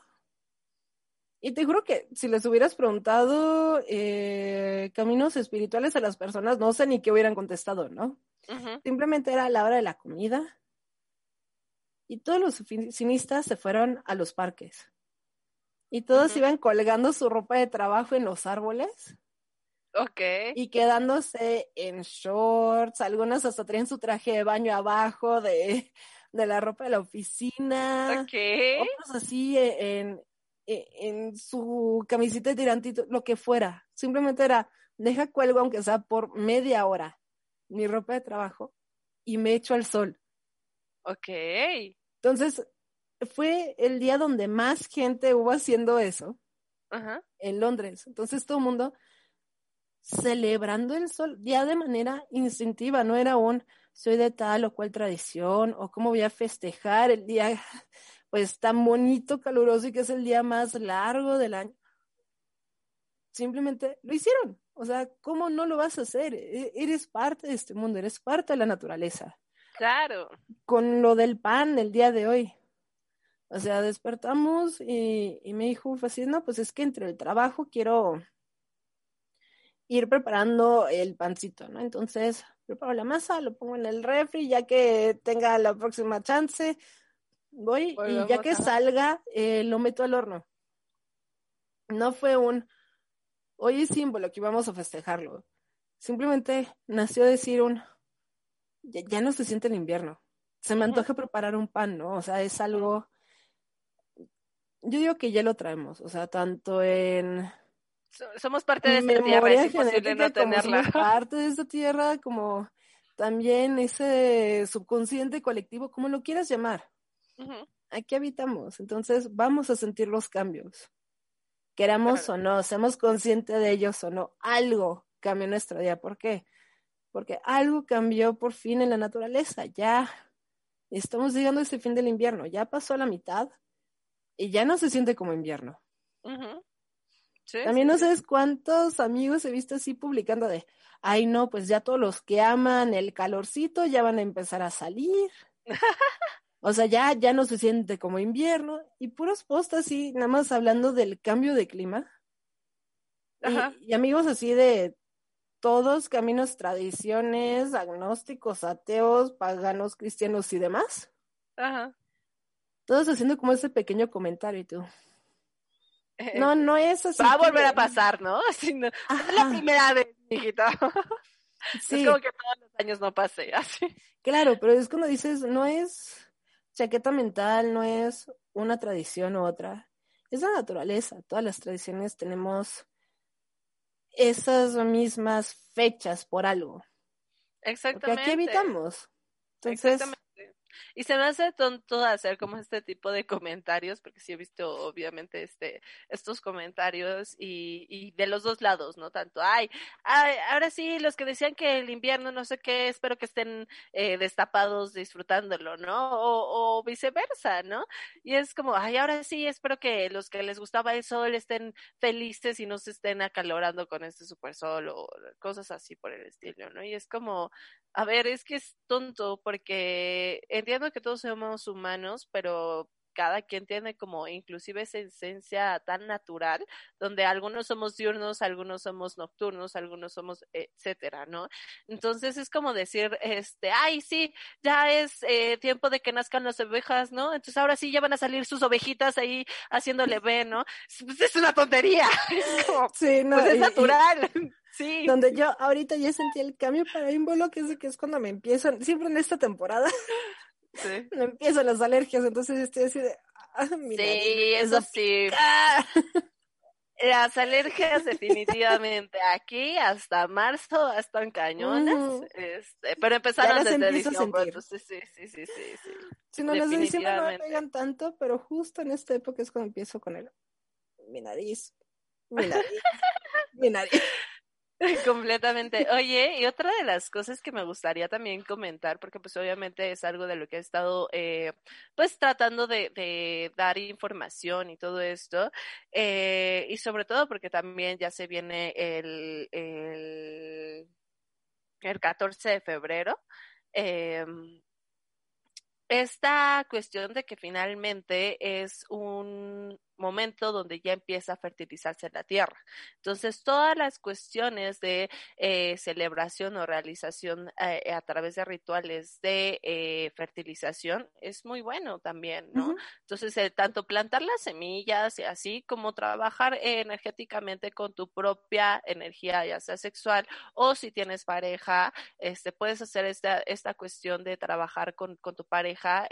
Y te juro que si les hubieras preguntado eh, caminos espirituales a las personas, no sé ni qué hubieran contestado, ¿no? Simplemente era la hora de la comida. Y todos los oficinistas se fueron a los parques. Y todos iban colgando su ropa de trabajo en los árboles. Ok. Y quedándose en shorts, algunas hasta traían su traje de baño abajo de, de la ropa de la oficina. Ok. Otros así e, en, e, en, su camiseta de tirantito, lo que fuera. Simplemente era, deja cuelgo aunque sea por media hora mi ropa de trabajo y me echo al sol. Ok. Entonces, fue el día donde más gente hubo haciendo eso. Ajá. En Londres. Entonces todo el mundo celebrando el sol ya de manera instintiva, no era un soy de tal o cual tradición o cómo voy a festejar el día pues tan bonito, caluroso y que es el día más largo del año. Simplemente lo hicieron. O sea, ¿cómo no lo vas a hacer? E-, eres parte de este mundo, eres parte de la naturaleza. Claro. Con lo del pan el día de hoy. O sea, despertamos y, y me dijo así, no, pues es que entre el trabajo quiero ir preparando el pancito, ¿no? Entonces, preparo la masa, lo pongo en el refri, ya que tenga la próxima chance, voy y ya que salga, eh, lo meto al horno. No fue un, hoy es símbolo que íbamos a festejarlo. Simplemente nació decir un, ya, no se siente el invierno. Se me antoja preparar un pan, ¿no? O sea, es algo, yo digo que ya lo traemos, o sea, tanto en somos parte de esta tierra, es imposible no tenerla. parte de esta tierra, como también ese subconsciente colectivo, como lo quieras llamar. Aquí habitamos, entonces vamos a sentir los cambios. Queramos o no, seamos conscientes de ellos o no, algo cambió en nuestra vida. ¿Por qué? Porque algo cambió por fin en la naturaleza. Ya estamos llegando a ese fin del invierno, ya pasó la mitad y ya no se siente como invierno. También no sabes cuántos amigos he visto así publicando de, ay no, pues ya todos los que aman el calorcito ya van a empezar a salir. o sea, ya, ya no se siente como invierno. Y puros posts así, nada más hablando del cambio de clima. Y, amigos así de todos caminos, tradiciones, agnósticos, ateos, paganos, cristianos y demás. Ajá. Todos haciendo como ese pequeño comentario y tú. No, no es así. Va a volver a pasar, ¿no? Así no, es la primera vez, hijita. Sí. Es como que todos los años no pase, así. Claro, pero es cuando dices, no es chaqueta mental, no es una tradición u otra. Es la naturaleza. Todas las tradiciones tenemos esas mismas fechas por algo. Exactamente. Porque aquí habitamos. Entonces, Exactamente. Y se me hace tonto hacer como este tipo de comentarios, porque sí he visto obviamente este, estos comentarios y, y de los dos lados, ¿no? Tanto, ay, ay, ahora sí, los que decían que el invierno no sé qué, espero que estén eh, destapados disfrutándolo, ¿no? O, o viceversa, ¿no? Y es como, ay, ahora sí, espero que los que les gustaba el sol estén felices y no se estén acalorando con este super sol o cosas así por el estilo, ¿no? Y es como, a ver, es que es tonto porque entiendo que todos somos humanos, pero cada quien tiene como inclusive esa esencia tan natural, donde algunos somos diurnos, algunos somos nocturnos, algunos somos etcétera, ¿no? Entonces es como decir, este, ay, sí, ya es eh, tiempo de que nazcan las ovejas, ¿no? Entonces ahora sí ya van a salir sus ovejitas ahí haciéndole B, ¿no? Pues es una tontería. Es como, sí, no, pues es natural. Sí. Donde yo ahorita ya sentí el cambio para ímbolo, que es, que es cuando me empiezan, siempre en esta temporada, sí. me empiezan las alergias, entonces estoy así de, ah, mira, sí, eso sí. Las alergias definitivamente aquí hasta marzo están cañonas, este, pero empezaron desde diciembre, entonces sí, sí, sí, sí, sí. Si no, las de diciembre no me pegan tanto, pero justo en esta época es cuando empiezo con el mi nariz, mi nariz, mi nariz. Completamente. Oye, y otra de las cosas que me gustaría también comentar, porque pues obviamente es algo de lo que he estado eh, pues tratando de, dar información y todo esto, eh, y sobre todo porque también ya se viene el, el, el 14 de febrero. Eh, esta cuestión de que finalmente es un momento donde ya empieza a fertilizarse la tierra. Entonces, todas las cuestiones de eh, celebración o realización eh, a través de rituales de eh, fertilización es muy bueno también, ¿no? Entonces, tanto plantar las semillas y así como trabajar energéticamente con tu propia energía, ya sea sexual o si tienes pareja, este, puedes hacer esta, esta cuestión de trabajar con, con tu pareja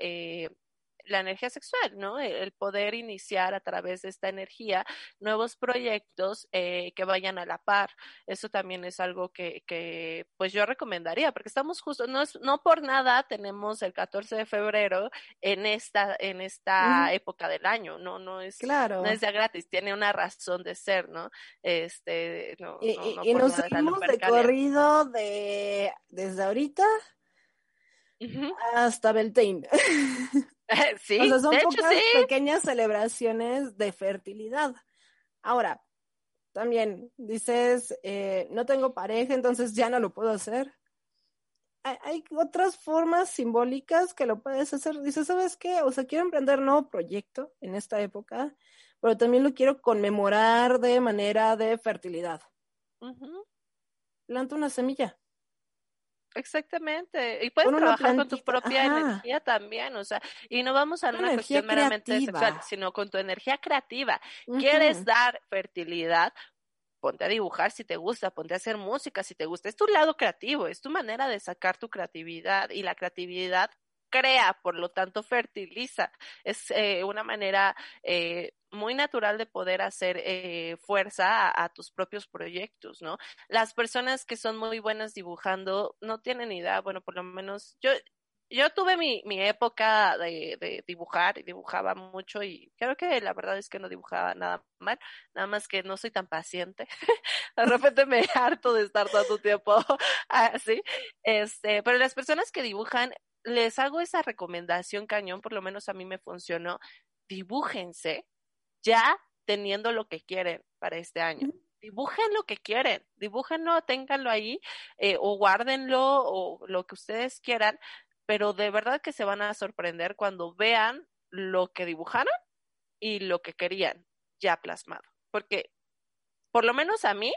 la energía sexual, ¿no? El poder iniciar a través de esta energía nuevos proyectos eh, que vayan a la par. Eso también es algo que, que, pues yo recomendaría, porque estamos justo, no es, no por nada tenemos el 14 de febrero en esta, en esta época del año, no, no es, claro. no es de gratis, tiene una razón de ser, ¿no? Este, no, y, y, nos seguimos de corrido de, desde ahorita hasta Beltane. sí, o sea, son pocas pequeñas celebraciones de fertilidad. Ahora, también dices, eh, no tengo pareja, entonces ya no lo puedo hacer. Hay, otras formas simbólicas que lo puedes hacer. Dices, ¿sabes qué? O sea, quiero emprender un nuevo proyecto en esta época, pero también lo quiero conmemorar de manera de fertilidad. Planta una semilla. Exactamente. Y puedes trabajar con tu propia energía también, o sea, y no vamos a una cuestión meramente sexual, sino con tu energía creativa. ¿Quieres dar fertilidad? Ponte a dibujar si te gusta, ponte a hacer música si te gusta. Es tu lado creativo, es tu manera de sacar tu creatividad y la creatividad crea, por lo tanto fertiliza. Es eh, una manera eh, muy natural de poder hacer eh, fuerza a, tus propios proyectos, ¿no? Las personas que son muy buenas dibujando no tienen idea, bueno, por lo menos yo, yo tuve mi, mi época de, dibujar y dibujaba mucho y creo que la verdad es que no dibujaba nada mal, nada más que no soy tan paciente. de repente me harto de estar tanto tiempo así. Este, pero las personas que dibujan les hago esa recomendación cañón, por lo menos a mí me funcionó, dibújense ya teniendo lo que quieren para este año. Dibujen lo que quieren, dibújenlo, ténganlo ahí eh, o guárdenlo o lo que ustedes quieran, pero de verdad que se van a sorprender cuando vean lo que dibujaron y lo que querían ya plasmado. Porque, por lo menos a mí,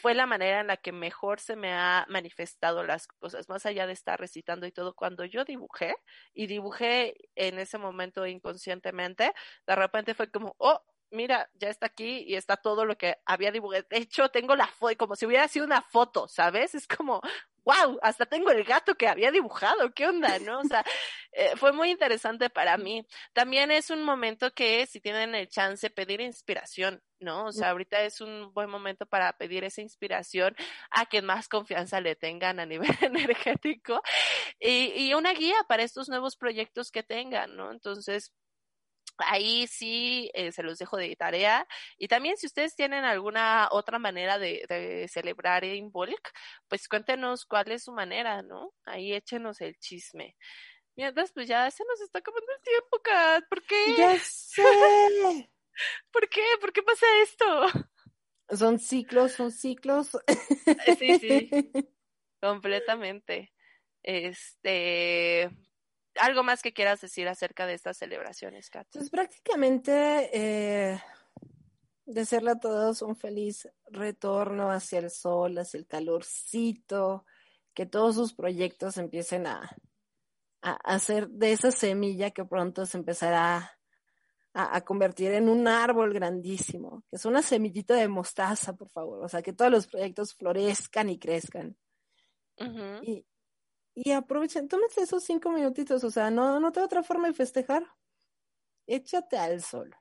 fue la manera en la que mejor se me ha manifestado las cosas, más allá de estar recitando y todo. Cuando yo dibujé y dibujé en ese momento inconscientemente, de repente fue como, oh, mira, ya está aquí y está todo lo que había dibujado. De hecho, tengo la foto, como si hubiera sido una foto, ¿sabes? Es como, wow, hasta tengo el gato que había dibujado, ¿qué onda? ¿No? O sea, eh, fue muy interesante para mí. También es un momento que si tienen el chance pedir inspiración, ¿no? O sea, ahorita es un buen momento para pedir esa inspiración a quien más confianza le tengan a nivel energético y, y una guía para estos nuevos proyectos que tengan, ¿no? Entonces, ahí sí eh, se los dejo de tarea. Y también si ustedes tienen alguna otra manera de, de, celebrar en bulk, pues cuéntenos cuál es su manera, ¿no? Ahí échenos el chisme. Mientras, pues ya se nos está acabando el tiempo, Kat. ¿Por qué? Ya sé. ¿Por qué? ¿Por qué pasa esto? Son ciclos, son ciclos. Sí, sí. completamente. Este, algo más que quieras decir acerca de estas celebraciones, Kat. Pues prácticamente eh, desearle a todos un feliz retorno hacia el sol, hacia el calorcito, que todos sus proyectos empiecen a, a hacer de esa semilla que pronto se empezará a, convertir en un árbol grandísimo, que es una semillita de mostaza, por favor. O sea, que todos los proyectos florezcan y crezcan. y, y aprovechen, tómense esos cinco minutitos, o sea, no, no tengo otra forma de festejar. Échate al sol.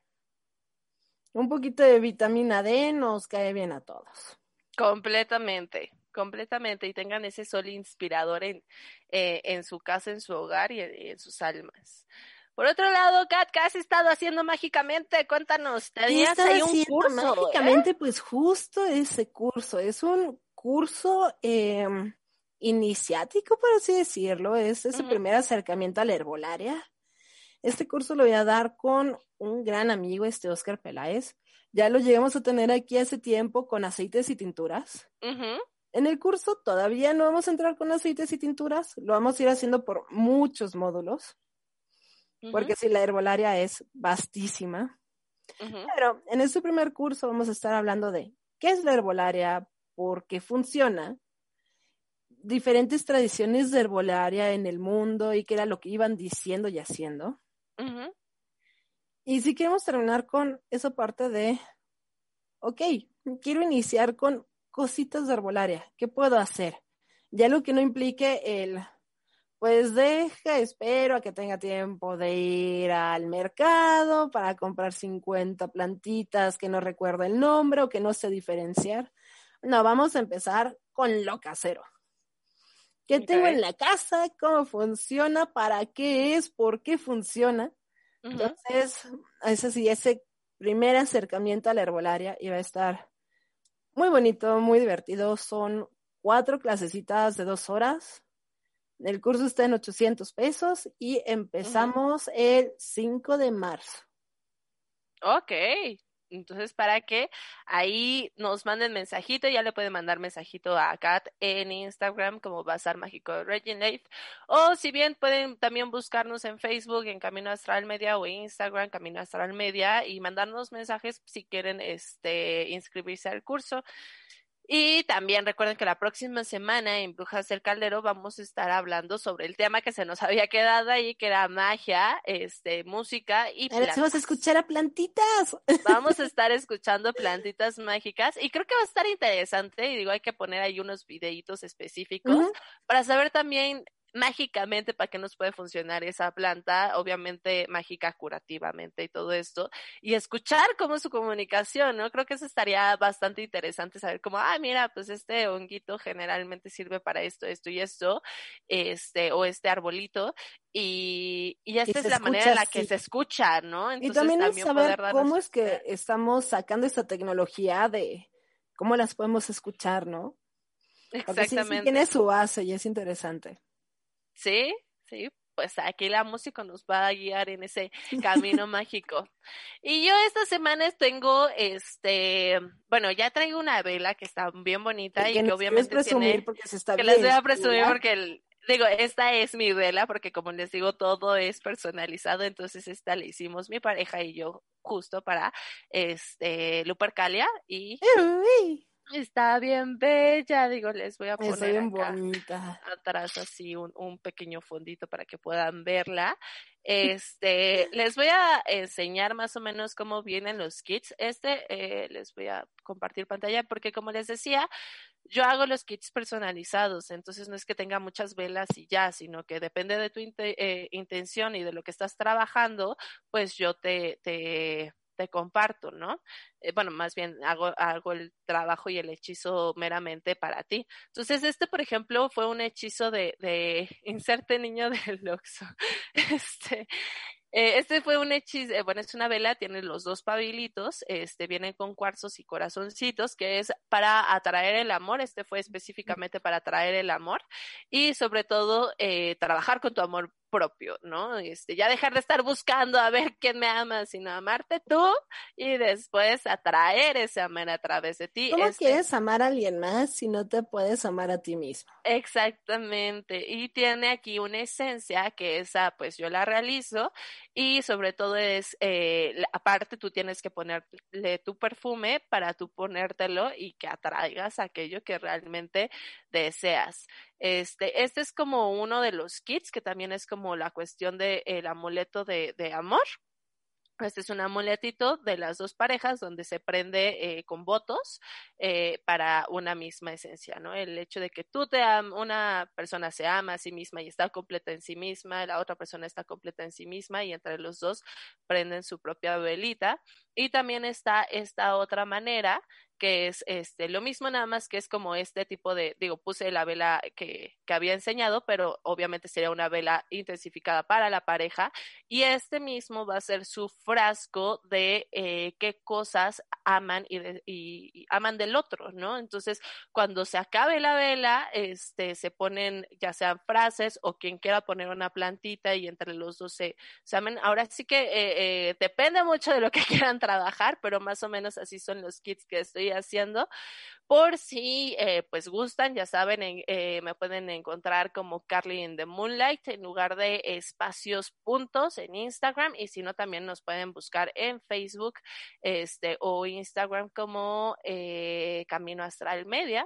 Un poquito de vitamina D nos cae bien a todos. Completamente, completamente. Y tengan ese sol inspirador en, eh, en su casa, en su hogar y en sus almas. Por otro lado, Kat, ¿qué has estado haciendo mágicamente? Cuéntanos, tenías ahí un curso. Mágicamente, pues justo ese curso. Es un curso em, iniciático, por así decirlo. Es ese primer acercamiento a la herbolaria. Este curso lo voy a dar con un gran amigo, este Oscar Peláez. Ya lo llegamos a tener aquí hace tiempo con aceites y tinturas. En el curso todavía no vamos a entrar con aceites y tinturas, lo vamos a ir haciendo por muchos módulos porque si la herbolaria es vastísima. Pero en este primer curso vamos a estar hablando de qué es la herbolaria, por qué funciona, diferentes tradiciones de herbolaria en el mundo y qué era lo que iban diciendo y haciendo. Y si queremos terminar con esa parte de, ok, quiero iniciar con cositas de herbolaria, ¿qué puedo hacer? Ya lo que no implique el pues deja, espero a que tenga tiempo de ir al mercado para comprar 50 plantitas que no recuerdo el nombre o que no sé diferenciar. No, vamos a empezar con lo casero. ¿Qué tengo en la casa? ¿Cómo funciona? ¿Para qué es? ¿Por qué funciona? Entonces, ese sí, ese primer acercamiento a la herbolaria iba a estar muy bonito, muy divertido. Son cuatro clasecitas de dos horas el curso está en 800 pesos y empezamos el 5 de marzo. Ok, entonces para que ahí nos manden mensajito, ya le pueden mandar mensajito a Kat en Instagram como Bazar Mágico de O si bien pueden también buscarnos en Facebook en Camino Astral Media o en Instagram Camino Astral Media y mandarnos mensajes si quieren este inscribirse al curso. Y también recuerden que la próxima semana en Brujas del Caldero vamos a estar hablando sobre el tema que se nos había quedado ahí, que era magia, este, música y plantas. vamos a escuchar a plantitas. Vamos a estar escuchando plantitas mágicas y creo que va a estar interesante y digo, hay que poner ahí unos videitos específicos para saber también mágicamente para qué nos puede funcionar esa planta, obviamente mágica curativamente y todo esto, y escuchar cómo es su comunicación, ¿no? Creo que eso estaría bastante interesante saber cómo, ah, mira, pues este honguito generalmente sirve para esto, esto y esto, este, o este arbolito, y, y esta es la manera en la que se escucha, ¿no? Entonces, y también, es saber cómo es que estamos sacando esta tecnología de cómo las podemos escuchar, ¿no? Exactamente. tiene su base y es interesante. Sí, sí, pues aquí la música nos va a guiar en ese camino mágico. Y yo estas semanas tengo, este, bueno, ya traigo una vela que está bien bonita y que, obviamente presumir porque se está que les voy a presumir porque digo, esta es mi vela porque como les digo todo es personalizado, entonces esta la hicimos mi pareja y yo justo para este Lupercalia y Está bien bella, digo, les voy a poner bonita. atrás así un, un, pequeño fondito para que puedan verla. Este, les voy a enseñar más o menos cómo vienen los kits. Este eh, les voy a compartir pantalla porque como les decía, yo hago los kits personalizados, entonces no es que tenga muchas velas y ya, sino que depende de tu eh, intención y de lo que estás trabajando, pues yo te, te te comparto, ¿no? Eh, bueno, más bien hago, hago el trabajo y el hechizo meramente para ti. Entonces, este, por ejemplo, fue un hechizo de, de inserte niño del Oxo. Este, eh, este fue un hechizo, eh, bueno, es una vela, tiene los dos pabilitos, este, vienen con cuarzos y corazoncitos, que es para atraer el amor, este fue específicamente para atraer el amor y sobre todo eh, trabajar con tu amor propio, ¿no? Este, ya dejar de estar buscando a ver quién me ama, sino amarte tú y después atraer ese amor a través de ti. ¿Cómo este quieres amar a alguien más si no te puedes amar a ti mismo? Exactamente. Y tiene aquí una esencia que esa, pues yo la realizo y sobre todo es, eh, aparte tú tienes que ponerle tu perfume para tú ponértelo y que atraigas aquello que realmente deseas. Este, este es como uno de los kits que también es como la cuestión del el amuleto de, de amor. Este es un amuletito de las dos parejas donde se prende eh, con votos eh, para una misma esencia, ¿no? El hecho de que tú te una persona se ama a sí misma y está completa en sí misma, la otra persona está completa en sí misma y entre los dos prenden su propia velita. Y también está esta otra manera que es este lo mismo nada más que es como este tipo de digo puse la vela que, que, había enseñado pero obviamente sería una vela intensificada para la pareja y este mismo va a ser su frasco de eh, qué cosas aman y, y, aman del otro no entonces cuando se acabe la vela este se ponen ya sean frases o quien quiera poner una plantita y entre los dos se, se ahora sí que eh, eh, depende mucho de lo que quieran trabajar pero más o menos así son los kits que estoy haciendo. Por si eh, pues gustan, ya saben, eh, me pueden encontrar como Carly in the Moonlight en lugar de espacios puntos en Instagram y si no también nos pueden buscar en Facebook este o Instagram como eh, Camino Astral Media.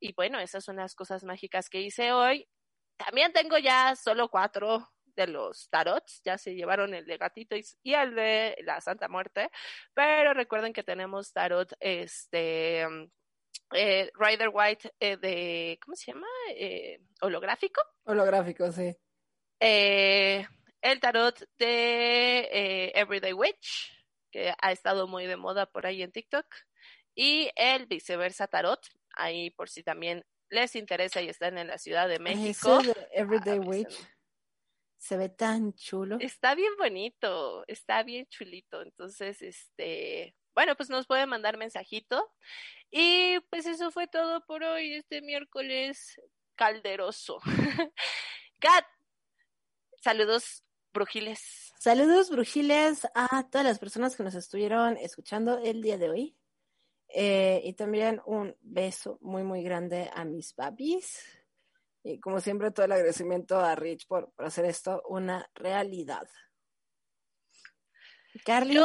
Y bueno, esas son las cosas mágicas que hice hoy. También tengo ya solo cuatro de los tarots, ya se llevaron el de gatito y, el de la Santa Muerte, pero recuerden que tenemos tarot, este, eh, Rider White eh, de, ¿cómo se llama? Eh, holográfico. Holográfico, sí. Eh, el tarot de Everyday Witch, que ha estado muy de moda por ahí en TikTok, y el viceversa tarot, ahí por si también les interesa y están en la Ciudad de México. Everyday ah, Witch se ve tan chulo. Está bien bonito, está bien chulito. Entonces, este, bueno, pues nos puede mandar mensajito. Y pues eso fue todo por hoy, este miércoles calderoso. Kat, saludos brujiles. Saludos brujiles a todas las personas que nos estuvieron escuchando el día de hoy. Eh, y también un beso muy, muy grande a mis babis. Y como siempre, todo el agradecimiento a Rich por, hacer esto una realidad. Carly.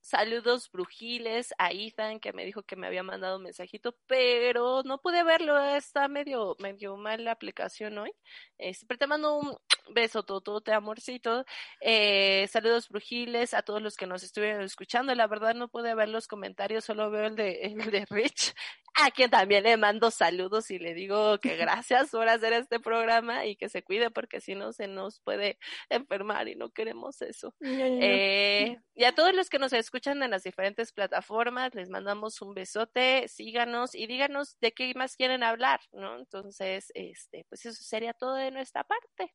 saludos brujiles a Ethan que me dijo que me había mandado un mensajito, pero no pude verlo, está medio, medio mal la aplicación hoy. Eh, siempre te mando un beso, todo, te amorcito. Eh, saludos brujiles a todos los que nos estuvieron escuchando. La verdad no pude ver los comentarios, solo veo el de, el de Rich a quien también le mando saludos y le digo que gracias por hacer este programa y que se cuide porque si no se nos puede enfermar y no queremos eso. Eh, y a todos los que nos escuchan en las diferentes plataformas, les mandamos un besote, síganos y díganos de qué más quieren hablar, ¿no? Entonces, este, pues eso sería todo de nuestra parte.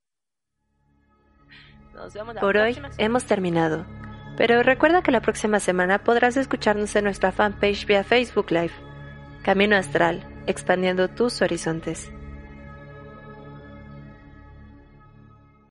Nos vemos Por hoy hemos terminado. Pero recuerda que la próxima semana podrás escucharnos en nuestra fanpage vía Facebook Live. Camino Astral, expandiendo tus horizontes.